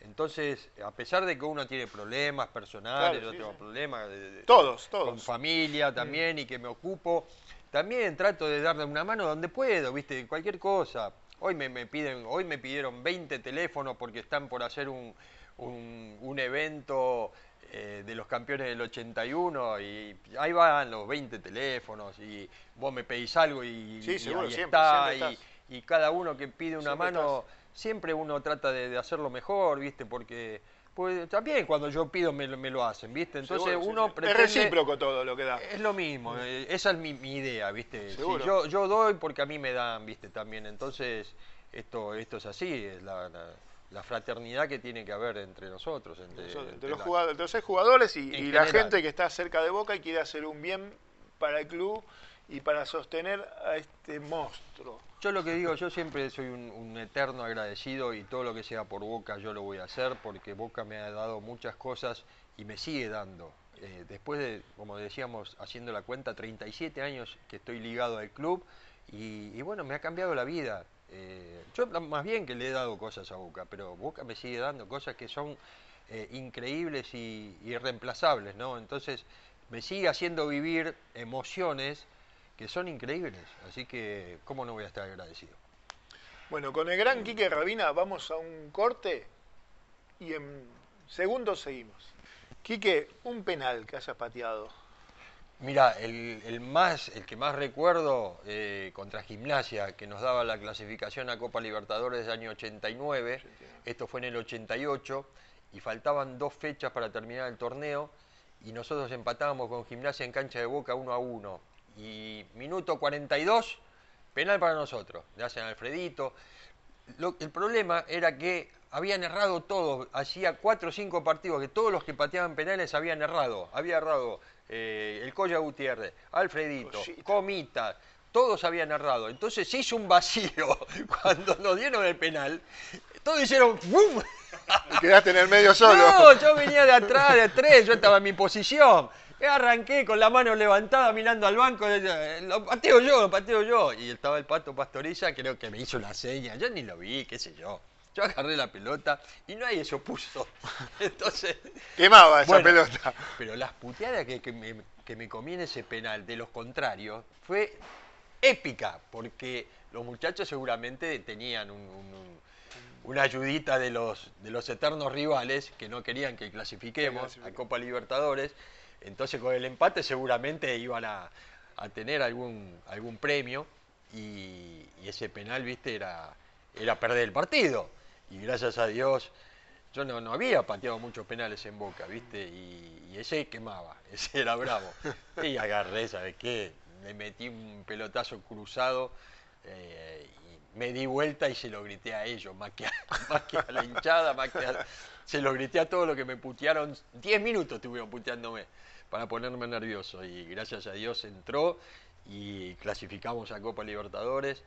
entonces, a pesar de que uno tiene problemas personales, yo tengo problemas todos, todos. con familia también y que me ocupo, también trato de darle una mano donde puedo, ¿viste? Cualquier cosa. Hoy me, piden, hoy me pidieron 20 teléfonos porque están por hacer un, un, evento eh, de los campeones del 81 y ahí van los 20 teléfonos y vos me pedís algo y, ahí está y, cada uno que pide una mano siempre uno trata de, hacerlo mejor, ¿viste? Porque pues, también cuando yo pido me, lo hacen, ¿viste? Entonces uno Es recíproco todo lo que da. Es lo mismo, eh, esa es mi, idea, ¿viste? yo, yo doy porque a mí me dan, ¿viste? También, entonces esto, esto es así, es la, fraternidad que tiene que haber entre nosotros. Entre, los, jugadores, jugadores y, la gente que está cerca de Boca y quiere hacer un bien para el club y para sostener a este monstruo. Yo lo que digo, yo siempre soy un, eterno agradecido y todo lo que sea por Boca yo lo voy a hacer porque Boca me ha dado muchas cosas y me sigue dando. Eh, después de, como decíamos, haciendo la cuenta, 37 años que estoy ligado al club y, bueno, me ha cambiado la vida. Eh, yo más bien que le he dado cosas a Boca, pero Boca me sigue dando cosas que son eh, increíbles y irreemplazables, ¿no? Entonces me sigue haciendo vivir emociones que son increíbles. Así que, ¿cómo no voy a estar agradecido? Bueno, con el gran Quique Rabina vamos a un corte y en segundos seguimos. Quique, un penal que hayas pateado. Mira, el, más, el que más recuerdo eh, contra Gimnasia, que nos daba la clasificación a Copa Libertadores del año 89, esto fue en el 88, y faltaban dos fechas para terminar el torneo, y nosotros empatábamos con Gimnasia en cancha de Boca 1 a 1 y minuto 42, penal para nosotros. Le hacen Alfredito. el problema era que habían errado todos. Hacía cuatro o cinco partidos que todos los que pateaban penales habían errado. Había errado eh, el Colla Gutiérrez, Alfredito, Comita. Todos habían errado. Entonces se hizo un vacío cuando nos dieron el penal. Todos hicieron ¡bum! quedaste en el medio solo. No, yo venía de atrás, de tres, yo estaba en mi posición. Arranqué con la mano levantada mirando al banco, lo pateo yo, lo pateo yo. Y estaba el pato Pastoriza, creo que me hizo la seña, yo ni lo vi, qué sé yo. Yo agarré la pelota y nadie se opuso. Entonces. Quemaba esa pelota. Pero las puteadas que, me, que comí en ese penal de los contrarios fue épica, porque los muchachos seguramente tenían una ayudita de los, de los eternos rivales que no querían que clasifiquemos a Copa Libertadores entonces con el empate seguramente iban a, tener algún, algún premio y, ese penal, viste, era, era perder el partido. Y gracias a Dios, yo no, no había pateado muchos penales en Boca, viste, y, ese quemaba, ese era bravo. Y agarré, ¿sabes qué? Le metí un pelotazo cruzado eh, y me di vuelta y se lo grité a ellos, más que a, más que a la hinchada, más que a, se lo grité a todos los que me putearon. Diez minutos estuvieron puteándome para ponerme nervioso y gracias a Dios entró y clasificamos a Copa Libertadores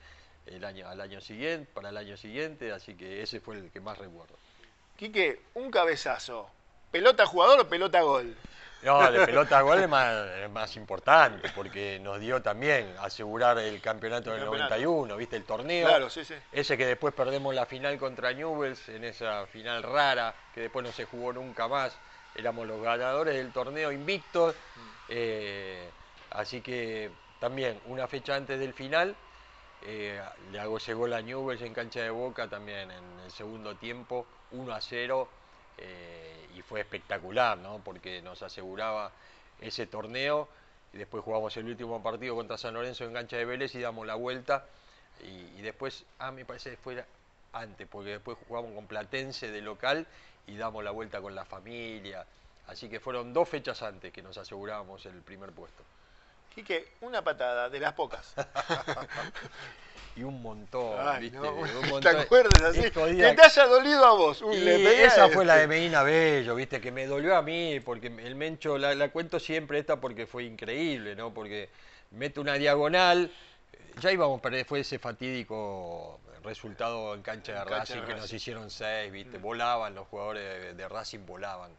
el año, al año siguiente, para el año siguiente, así que ese fue el que más recuerdo. Quique, un cabezazo. ¿Pelota jugador o pelota gol? No, de pelota gol es más, importante, porque nos dio también asegurar el campeonato del 91, ¿viste? El torneo. Claro, sí, sí. Ese que después perdemos la final contra Newells, en esa final rara, que después no se jugó nunca más éramos los ganadores del torneo invictos, eh, así que también una fecha antes del final eh, le hago ese gol a Newell's en cancha de Boca también en el segundo tiempo, 1 a 0, eh, y fue espectacular, ¿no? porque nos aseguraba ese torneo, y después jugamos el último partido contra San Lorenzo en cancha de Vélez y damos la vuelta, y, y después, ah, me parece que fue antes, porque después jugamos con Platense de local y damos la vuelta con la familia. Así que fueron dos fechas antes que nos asegurábamos el primer puesto. Quique, una patada, de las pocas. y un montón, ¿viste? ¿Te acuerdas así? Que te haya dolido a vos. esa fue la de este. Medina Bello, ¿viste? Que me dolió a mí, porque el Mencho, la, la cuento siempre esta porque fue increíble, ¿no? Porque mete una diagonal, ya íbamos a perder, fue ese fatídico resultado en cancha de Racing que nos hicieron seis, ¿viste? Mm. Volaban los jugadores de, Racing, volaban.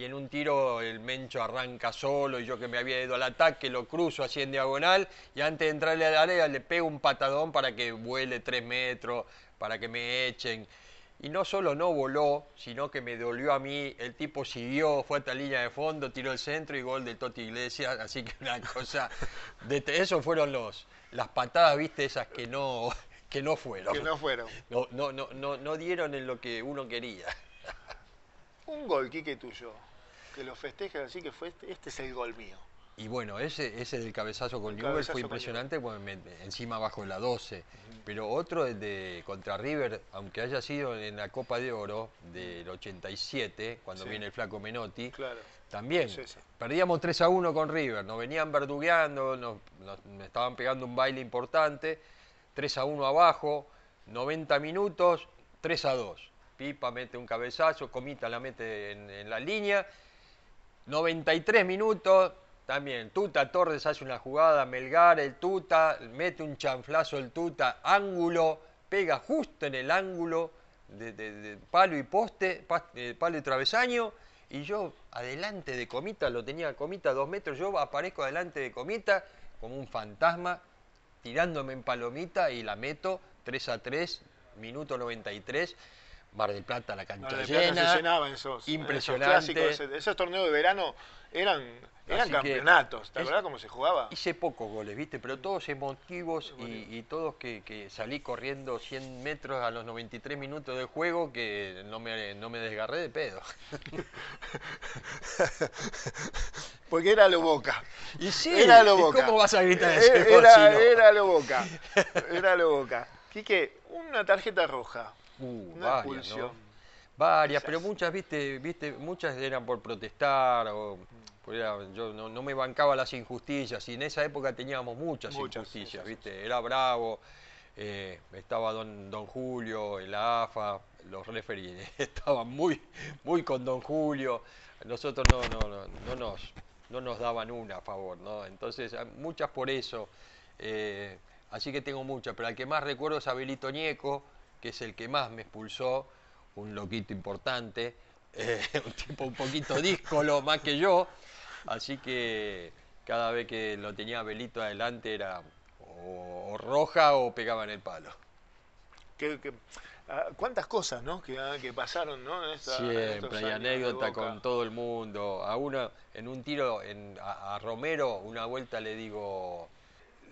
Y en un tiro el Mencho arranca solo y yo que me había ido al ataque lo cruzo así en diagonal y antes de entrarle a la área le pego un patadón para que vuele tres metros, para que me echen. Y no solo no voló, sino que me dolió a mí. El tipo siguió, fue a esta línea de fondo, tiró el centro y gol de Toti Iglesias. Así que una cosa. De, eso fueron los, las patadas, viste, esas que no, que no fueron. Que no fueron. No, no, no, no, dieron en lo que uno quería. Un gol, Quique, tuyo, que lo festejan así que fue este, este es el gol mío. Y bueno, ese, ese del cabezazo con Newell fue impresionante, porque encima bajo la 12. Pero otro de contra River, aunque haya sido en la Copa de Oro del 87, cuando viene el flaco Menotti, también perdíamos 3 a 1 con River, nos venían verdugueando, nos, nos estaban pegando un baile importante. 3 a 1 abajo, 90 minutos, 3 a 2. Pipa mete un cabezazo, Comita la mete en, la línea, 93 minutos, también. Tuta Torres hace una jugada, Melgar, el Tuta, mete un chanflazo el Tuta, ángulo, pega justo en el ángulo de, palo y poste, eh, palo y travesaño, y yo adelante de Comita, lo tenía Comita dos metros, yo aparezco adelante de Comita como un fantasma, tirándome en palomita y la meto 3 a 3, minuto 93. Mar del Plata, la cancha Mar llena. se llenaba esos, impresionante. Esos, torneos de verano eran, eran campeonatos. ¿Te acuerdas cómo se jugaba? Hice pocos goles, ¿viste? Pero todos emotivos y, y todos que, que, salí corriendo 100 metros a los 93 minutos de juego que no me, no me desgarré de pedo. Porque era lo boca. Y sí, era lo boca. ¿cómo vas a gritar ese era, era lo boca. Era lo boca. Quique, una tarjeta roja. Uh, una varias, expulsión. Varias, pero muchas, viste, viste, muchas eran por protestar o yo no, me bancaba las injusticias y en esa época teníamos muchas, injusticias, viste, era bravo, eh, estaba don, don Julio, el AFA, los referees estaban muy, muy con don Julio, nosotros no, no, no, no nos, no nos daban una a favor, ¿no? Entonces, muchas por eso. Eh, así que tengo muchas, pero al que más recuerdo es Abelito Ñeco, que es el que más me expulsó, un loquito importante, eh, un tipo un poquito díscolo más que yo, así que cada vez que lo tenía Abelito adelante era o, roja o pegaba en el palo. Ah, ¿Cuántas cosas ¿no? que, ah, que pasaron ¿no? Siempre hay anécdota con todo el mundo. A uno, en un tiro en, a, Romero, una vuelta le digo,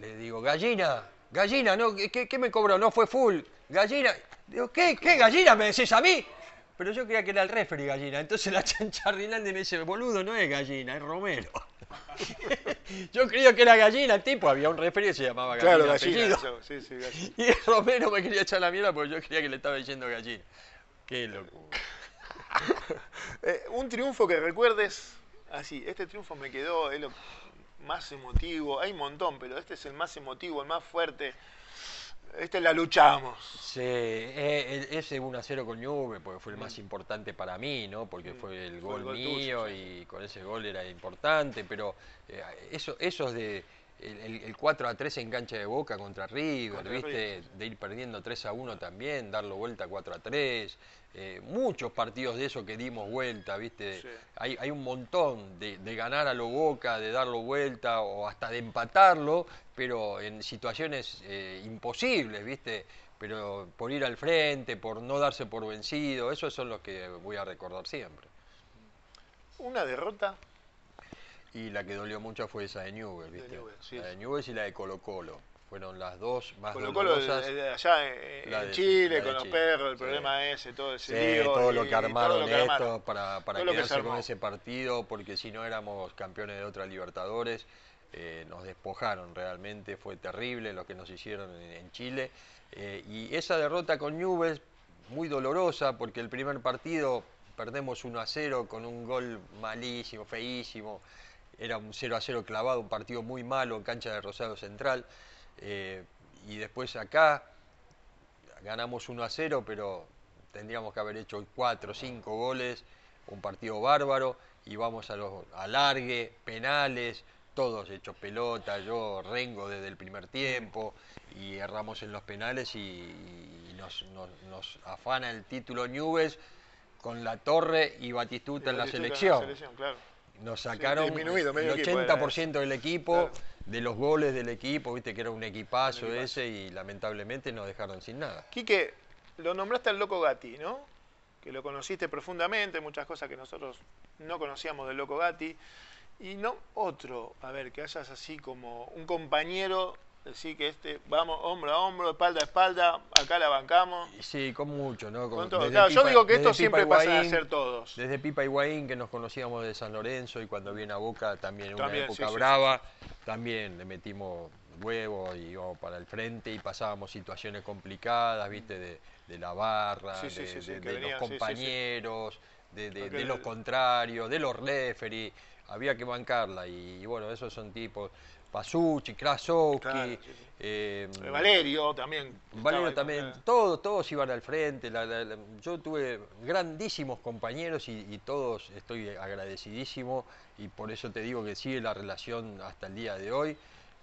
le digo, gallina, gallina, ¿no? ¿Qué, qué me cobró? No fue full. Gallina. Digo, ¿qué? ¿Qué gallina me decís a mí? Pero yo creía que era el refri gallina. Entonces la chancha me dice, boludo, no es gallina, es Romero. yo creía que era gallina el tipo, había un refri que se llamaba gallina. Claro, gallina. sí, sí, gallina. Y Romero me quería echar la mierda porque yo creía que le estaba diciendo gallina. Qué loco. Eh, un triunfo que recuerdes, así, este triunfo me quedó, es lo más emotivo, hay un montón, pero este es el más emotivo, el más fuerte. Este la luchamos. Sí, eh, ese 1 a 0 con Juve, porque fue el más mm. importante para mí, ¿no? Porque mm. fue el gol, mío y con ese gol era importante, pero eh, eso, esos de el, 4 a 3 en cancha de boca contra River, ¿viste? De ir perdiendo 3 a 1 también, darlo vuelta 4 a 3. Eh, muchos partidos de eso que dimos vuelta, ¿viste? Hay, hay, un montón de, ganar a lo boca, de darlo vuelta o hasta de empatarlo, pero en situaciones eh, imposibles, ¿viste? Pero por ir al frente, por no darse por vencido, esos son los que voy a recordar siempre. ¿Una derrota? Y la que dolió mucho fue esa de Newell, ¿viste? La de Newell y la de Colo Colo. Fueron las dos más Colo Colo allá en, Chile, con los perros, el problema ese, todo ese sí, todo lo que armaron esto para, para quedarse con ese partido, porque si no éramos campeones de otra Libertadores, eh, nos despojaron realmente, fue terrible lo que nos hicieron en, Chile. Eh, y esa derrota con Newell's, muy dolorosa, porque el primer partido perdemos 1 a 0 con un gol malísimo, feísimo era un 0 a 0 clavado, un partido muy malo en cancha de Rosario Central. Eh, y después acá ganamos 1 a 0, pero tendríamos que haber hecho 4 o 5 goles, un partido bárbaro, y vamos a los alargue, penales, todos hechos pelota, yo rengo desde el primer tiempo, y erramos en los penales y, nos, afana el título Nubes con la Torre y Batistuta, en la selección. Nos sacaron el 80% del equipo, de los goles del equipo, viste que era un equipazo, ese y lamentablemente nos dejaron sin nada. Quique, lo nombraste al Loco Gatti, ¿no? Que lo conociste profundamente, muchas cosas que nosotros no conocíamos del Loco Gatti. Y no otro, a ver, que hayas así como un compañero Decir que este, vamos hombro a hombro, espalda a espalda, acá la bancamos. Sí, con mucho, ¿no? Con, claro, yo digo que esto siempre pasa a ser todos. Desde Pipa Higuaín, que nos conocíamos de San Lorenzo, y cuando viene a Boca también en una época brava, también le metimos huevos y íbamos para el frente y pasábamos situaciones complicadas, viste, de, la barra, de, los compañeros, de, los contrarios, de los referees había que bancarla y, bueno, esos son tipos, Pasucci, Krasowski, eh, Valerio también. Valerio también, todos, todos iban al frente, yo tuve grandísimos compañeros y, todos estoy agradecidísimo y por eso te digo que sigue la relación hasta el día de hoy,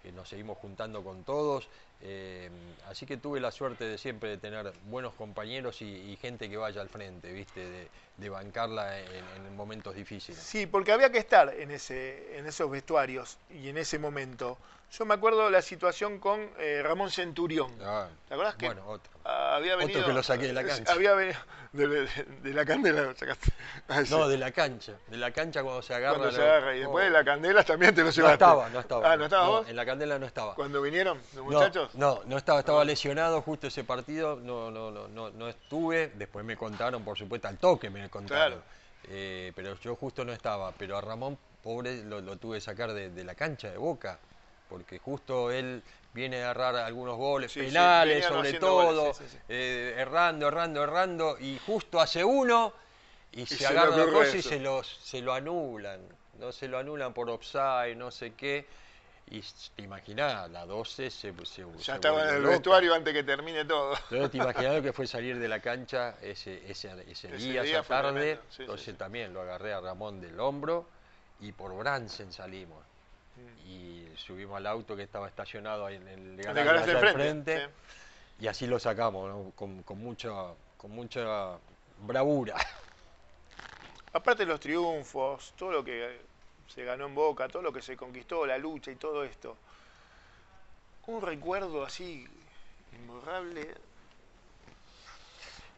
que nos seguimos juntando con todos. Eh, así que tuve la suerte de siempre de tener buenos compañeros y, gente que vaya al frente, ¿viste? De, bancarla en, momentos difíciles. Sí, porque había que estar en, ese, en esos vestuarios y en ese momento. Yo me acuerdo la situación con eh, Ramón Centurión. Ah, ¿Te acuerdas que bueno, otro. había venido, otro que lo saqué de la cancha? Había venido de, la candela lo sacaste. Ah, no, de la cancha. De la cancha cuando se agarra. Cuando se agarra. Y después de la oh. candela también te lo llevaste. No estaba, no estaba. Ah, ¿no estaba vos? En la candela no estaba. ¿Cuando vinieron los muchachos? No, no, estaba. Estaba lesionado justo ese partido. No, no, no, no, no estuve. Después me contaron, por supuesto, al toque me contaron. Eh, pero yo justo no estaba. Pero a Ramón, pobre, lo, tuve que sacar de la cancha de Boca porque justo él viene a agarrar algunos goles penales, sobre todo, eh, errando, errando, errando, y justo hace uno y, se, agarra la cosa y se, los, se lo anulan. No se lo anulan por offside, no sé qué. Y te imaginás, la 12 se, se Ya estaba en el vestuario antes que termine todo. Entonces te imaginás lo que fue salir de la cancha ese, ese, ese, día, esa tarde. Entonces también lo agarré a Ramón del hombro y por Bransen salimos y subimos al auto que estaba estacionado ahí en el garaje de frente, y así lo sacamos con, con, mucha, con mucha bravura. Aparte de los triunfos, todo lo que se ganó en Boca, todo lo que se conquistó, la lucha y todo esto, un recuerdo así imborrable.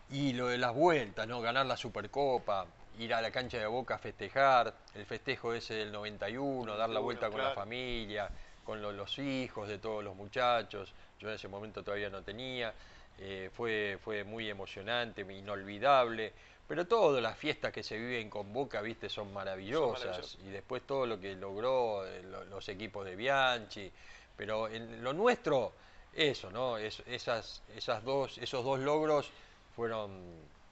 Y lo de las vueltas, ¿no? Ganar la Supercopa, ir a la cancha de Boca a festejar, el festejo ese del 91, dar la vuelta con la familia, con los hijos de todos los muchachos, yo en ese momento todavía no tenía, eh, fue, fue muy emocionante, inolvidable, pero todas las fiestas que se viven con Boca, viste, son maravillosas, y después todo lo que logró eh, los equipos de Bianchi, pero en lo nuestro, eso, ¿no? esas, esas dos, esos dos logros fueron,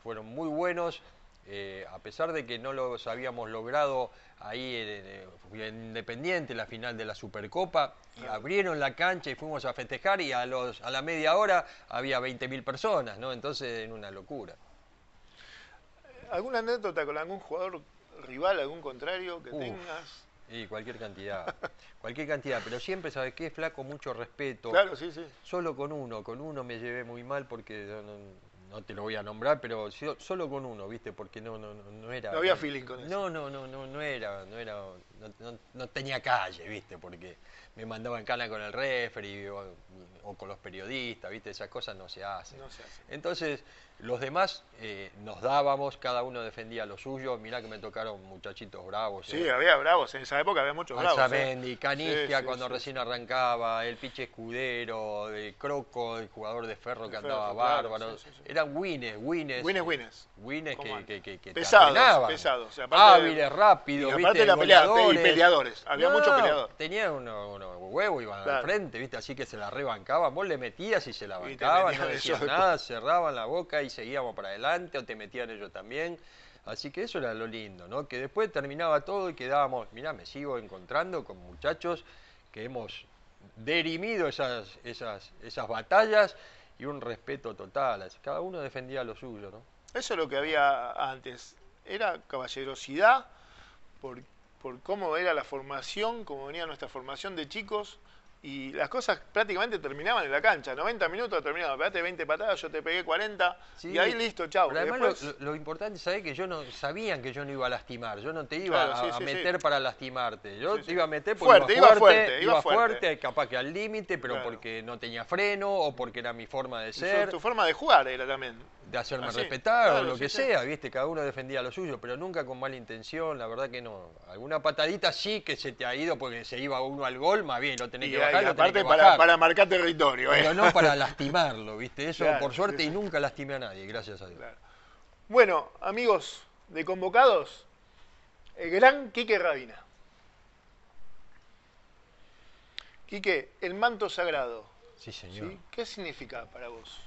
fueron muy buenos eh, a pesar de que no los habíamos logrado ahí en, Independiente, la final de la Supercopa, abrieron la cancha y fuimos a festejar y a, los, a la media hora había 20.000 personas, ¿no? Entonces, en una locura. ¿Alguna anécdota con algún jugador rival, algún contrario que tengas? Y cualquier cantidad, cualquier cantidad, pero siempre, ¿sabes qué? Flaco, mucho respeto. Claro, sí, sí. Solo con uno, con uno me llevé muy mal porque no te lo voy a nombrar, pero solo con uno, ¿viste? Porque no, no, no era. No había feeling con eso. No, no, no, no, no era, no era, no, no, tenía calle, ¿viste? Porque me mandaban cana con el referee o, o, con los periodistas, ¿viste? Esas cosas no se hacen. No se hacen. Entonces, los demás eh, nos dábamos, cada uno defendía lo suyo. Mirá que me tocaron muchachitos bravos. Sí, eh. había bravos. En esa época había muchos bravos. Alzamendi, eh. Canigia cuando recién arrancaba, el Piche Escudero, de Croco, el jugador de Ferro que andaba bárbaro. Eran wines, wines. Wines, wines. Wines que, que, que, pesados, pesados. Hábiles, rápidos, aparte la pelea, y peleadores. Había muchos peleadores. Tenían unos uno huevos, iban al frente, ¿viste? Así que se la rebancaban. Vos le metías y se la bancaban, no decían nada, cerraban la boca y seguíamos para adelante o te metían ellos también. Así que eso era lo lindo, ¿no? Que después terminaba todo y quedábamos, mirá, me sigo encontrando con muchachos que hemos derimido esas, esas, esas batallas y un respeto total. Cada uno defendía lo suyo, ¿no? Eso es lo que había antes. Era caballerosidad por, por cómo era la formación, cómo venía nuestra formación de chicos y las cosas prácticamente terminaban en la cancha. 90 minutos terminaba, pegaste 20 patadas, yo te pegué 40 y ahí listo, chao. además lo, importante es que yo no sabían que yo no iba a lastimar, yo no te iba a, meter para lastimarte, yo te iba a meter porque iba fuerte, iba fuerte, capaz que al límite, pero porque no tenía freno o porque era mi forma de ser. Tu forma de jugar era también de hacerme respetar o lo que sea, ¿viste? Cada uno defendía lo suyo, pero nunca con mala intención, la verdad que no. Alguna patadita sí que se te ha ido porque se iba uno al gol, más bien, lo tenés que bajar. aparte para, para, marcar territorio, ¿eh? Pero no para lastimarlo, ¿viste? Eso por suerte y nunca lastimé a nadie, gracias a Dios. Bueno, amigos de convocados, el gran Quique Rabina. Quique, el manto sagrado. Sí, señor. ¿Qué significa para vos?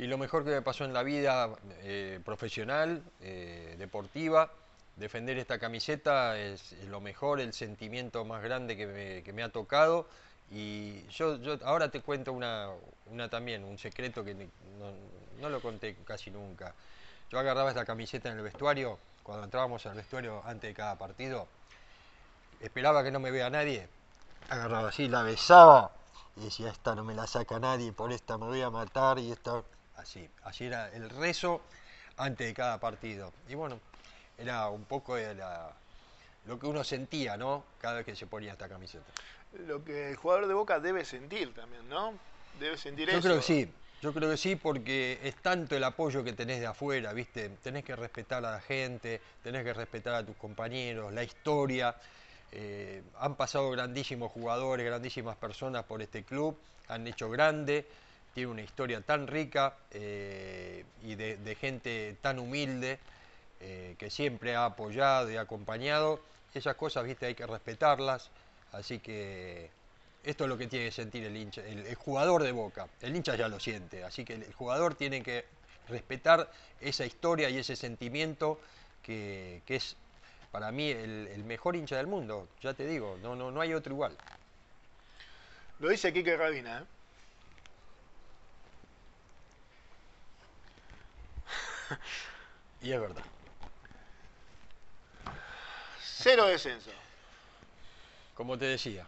Y lo mejor que me pasó en la vida eh, profesional, eh, deportiva, defender esta camiseta es, lo mejor, el sentimiento más grande que me, ha tocado. Y yo, ahora te cuento una, también, un secreto que no, lo conté casi nunca. Yo agarraba esta camiseta en el vestuario, cuando entrábamos al vestuario antes de cada partido, esperaba que no me vea nadie, agarraba así, la besaba y decía, esta no me la saca nadie, por esta me voy a matar y esta... Así, así era el rezo antes de cada partido. Y bueno, era un poco lo que uno sentía, ¿no? Cada vez que se ponía esta camiseta. Lo que el jugador de Boca debe sentir también, ¿no? Debe sentir eso. Yo creo que sí. Yo creo que sí, porque es tanto el apoyo que tenés de afuera, ¿viste? Tenés que respetar a la gente, tenés que respetar a tus compañeros, la historia. Eh, han pasado grandísimos jugadores, grandísimas personas por este club, han hecho grande, tiene una historia tan rica eh, y de, gente tan humilde. Eh, que siempre ha apoyado y acompañado. Esas cosas, viste, hay que respetarlas. Así que esto es lo que tiene que sentir el hincha, el, jugador de Boca. El hincha ya lo siente, así que el, jugador tiene que respetar esa historia y ese sentimiento que, es para mí el, mejor hincha del mundo. Ya te digo, no, no, no hay otro igual. Lo dice Quique Rabina, ¿eh? y es verdad. Cero descenso. Como te decía,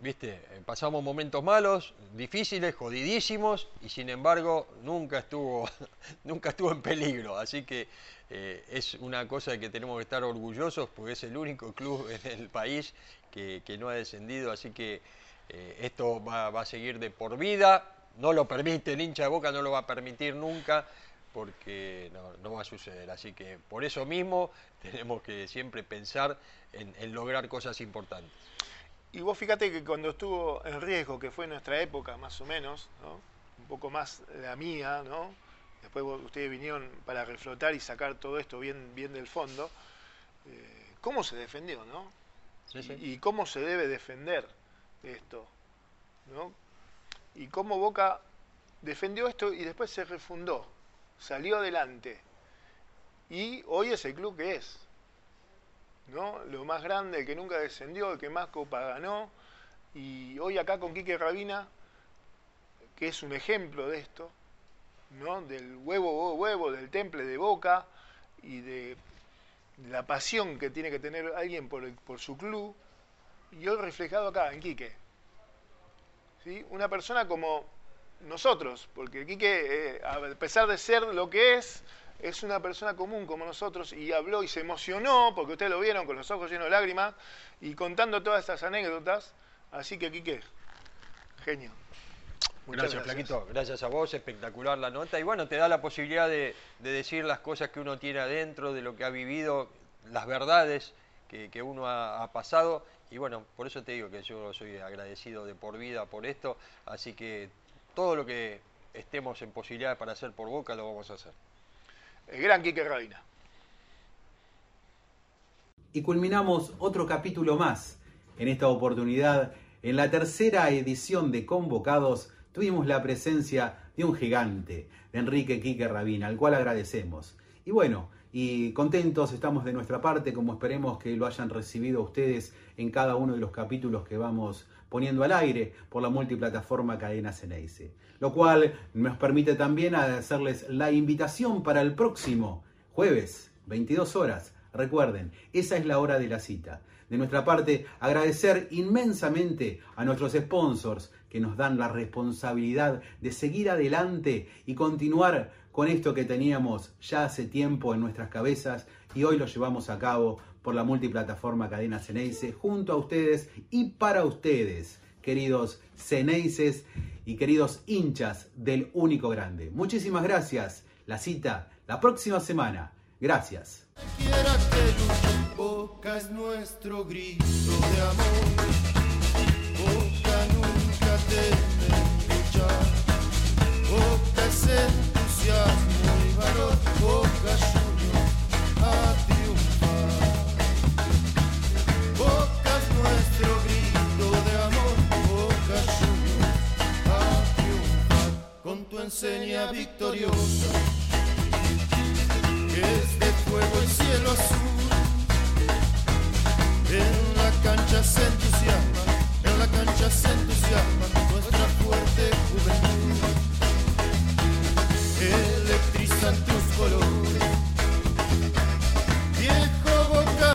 viste, eh, pasamos momentos malos, difíciles, jodidísimos, y sin embargo nunca estuvo, nunca estuvo en peligro. Así que eh, es una cosa de que tenemos que estar orgullosos porque es el único club en el país que, no ha descendido. Así que eh, esto va, va, a seguir de por vida. No lo permite el hincha de boca, no lo va a permitir nunca porque no, va a suceder. Así que por eso mismo tenemos que siempre pensar en, lograr cosas importantes. Y vos fíjate que cuando estuvo en riesgo, que fue nuestra época más o menos, un poco más la mía, ¿no? después ustedes vinieron para reflotar y sacar todo esto bien, bien del fondo, eh, ¿cómo se defendió? ¿no? Y, cómo se debe defender esto. ¿no? Y cómo Boca defendió esto y después se refundó salió adelante. Y hoy es el club que es. ¿no? Lo más grande, el que nunca descendió, el que más copa ganó. Y hoy acá con Quique Rabina, que es un ejemplo de esto, ¿no? del huevo, huevo, huevo, del temple de boca y de, la pasión que tiene que tener alguien por, por su club. Y hoy reflejado acá en Quique. ¿Sí? Una persona como nosotros, porque Quique, eh, a pesar de ser lo que es, es una persona común como nosotros y habló y se emocionó, porque ustedes lo vieron con los ojos llenos de lágrimas, y contando todas estas anécdotas. Así que, Quique, genio. gracias, Flaquito. Gracias a vos, espectacular la nota. Y bueno, te da la posibilidad de, decir las cosas que uno tiene adentro, de lo que ha vivido, las verdades que, uno ha, ha, pasado. Y bueno, por eso te digo que yo soy agradecido de por vida por esto. Así que todo lo que estemos en posibilidad para hacer por Boca lo vamos a hacer. El gran Quique Reina. Y culminamos otro capítulo más. En esta oportunidad, en la tercera edición de Convocados, tuvimos la presencia de un gigante, de Enrique Quique Rabina, al cual agradecemos. Y bueno, y contentos estamos de nuestra parte, como esperemos que lo hayan recibido ustedes en cada uno de los capítulos que vamos poniendo al aire por la multiplataforma Cadena Ceneice. Lo cual nos permite también hacerles la invitación para el próximo jueves, 22 horas. Recuerden, esa es la hora de la cita. De nuestra parte, agradecer inmensamente a nuestros sponsors que nos dan la responsabilidad de seguir adelante y continuar con esto que teníamos ya hace tiempo en nuestras cabezas y hoy lo llevamos a cabo por la multiplataforma Cadena Ceneice junto a ustedes y para ustedes, queridos Ceneices y queridos hinchas del único grande. Muchísimas gracias. La cita la próxima semana. Gracias. tu enseña victoriosa, es de fuego y cielo azul. En la cancha se entusiasma, en la cancha se entusiasma nuestra fuerte juventud. Electrizan tus colores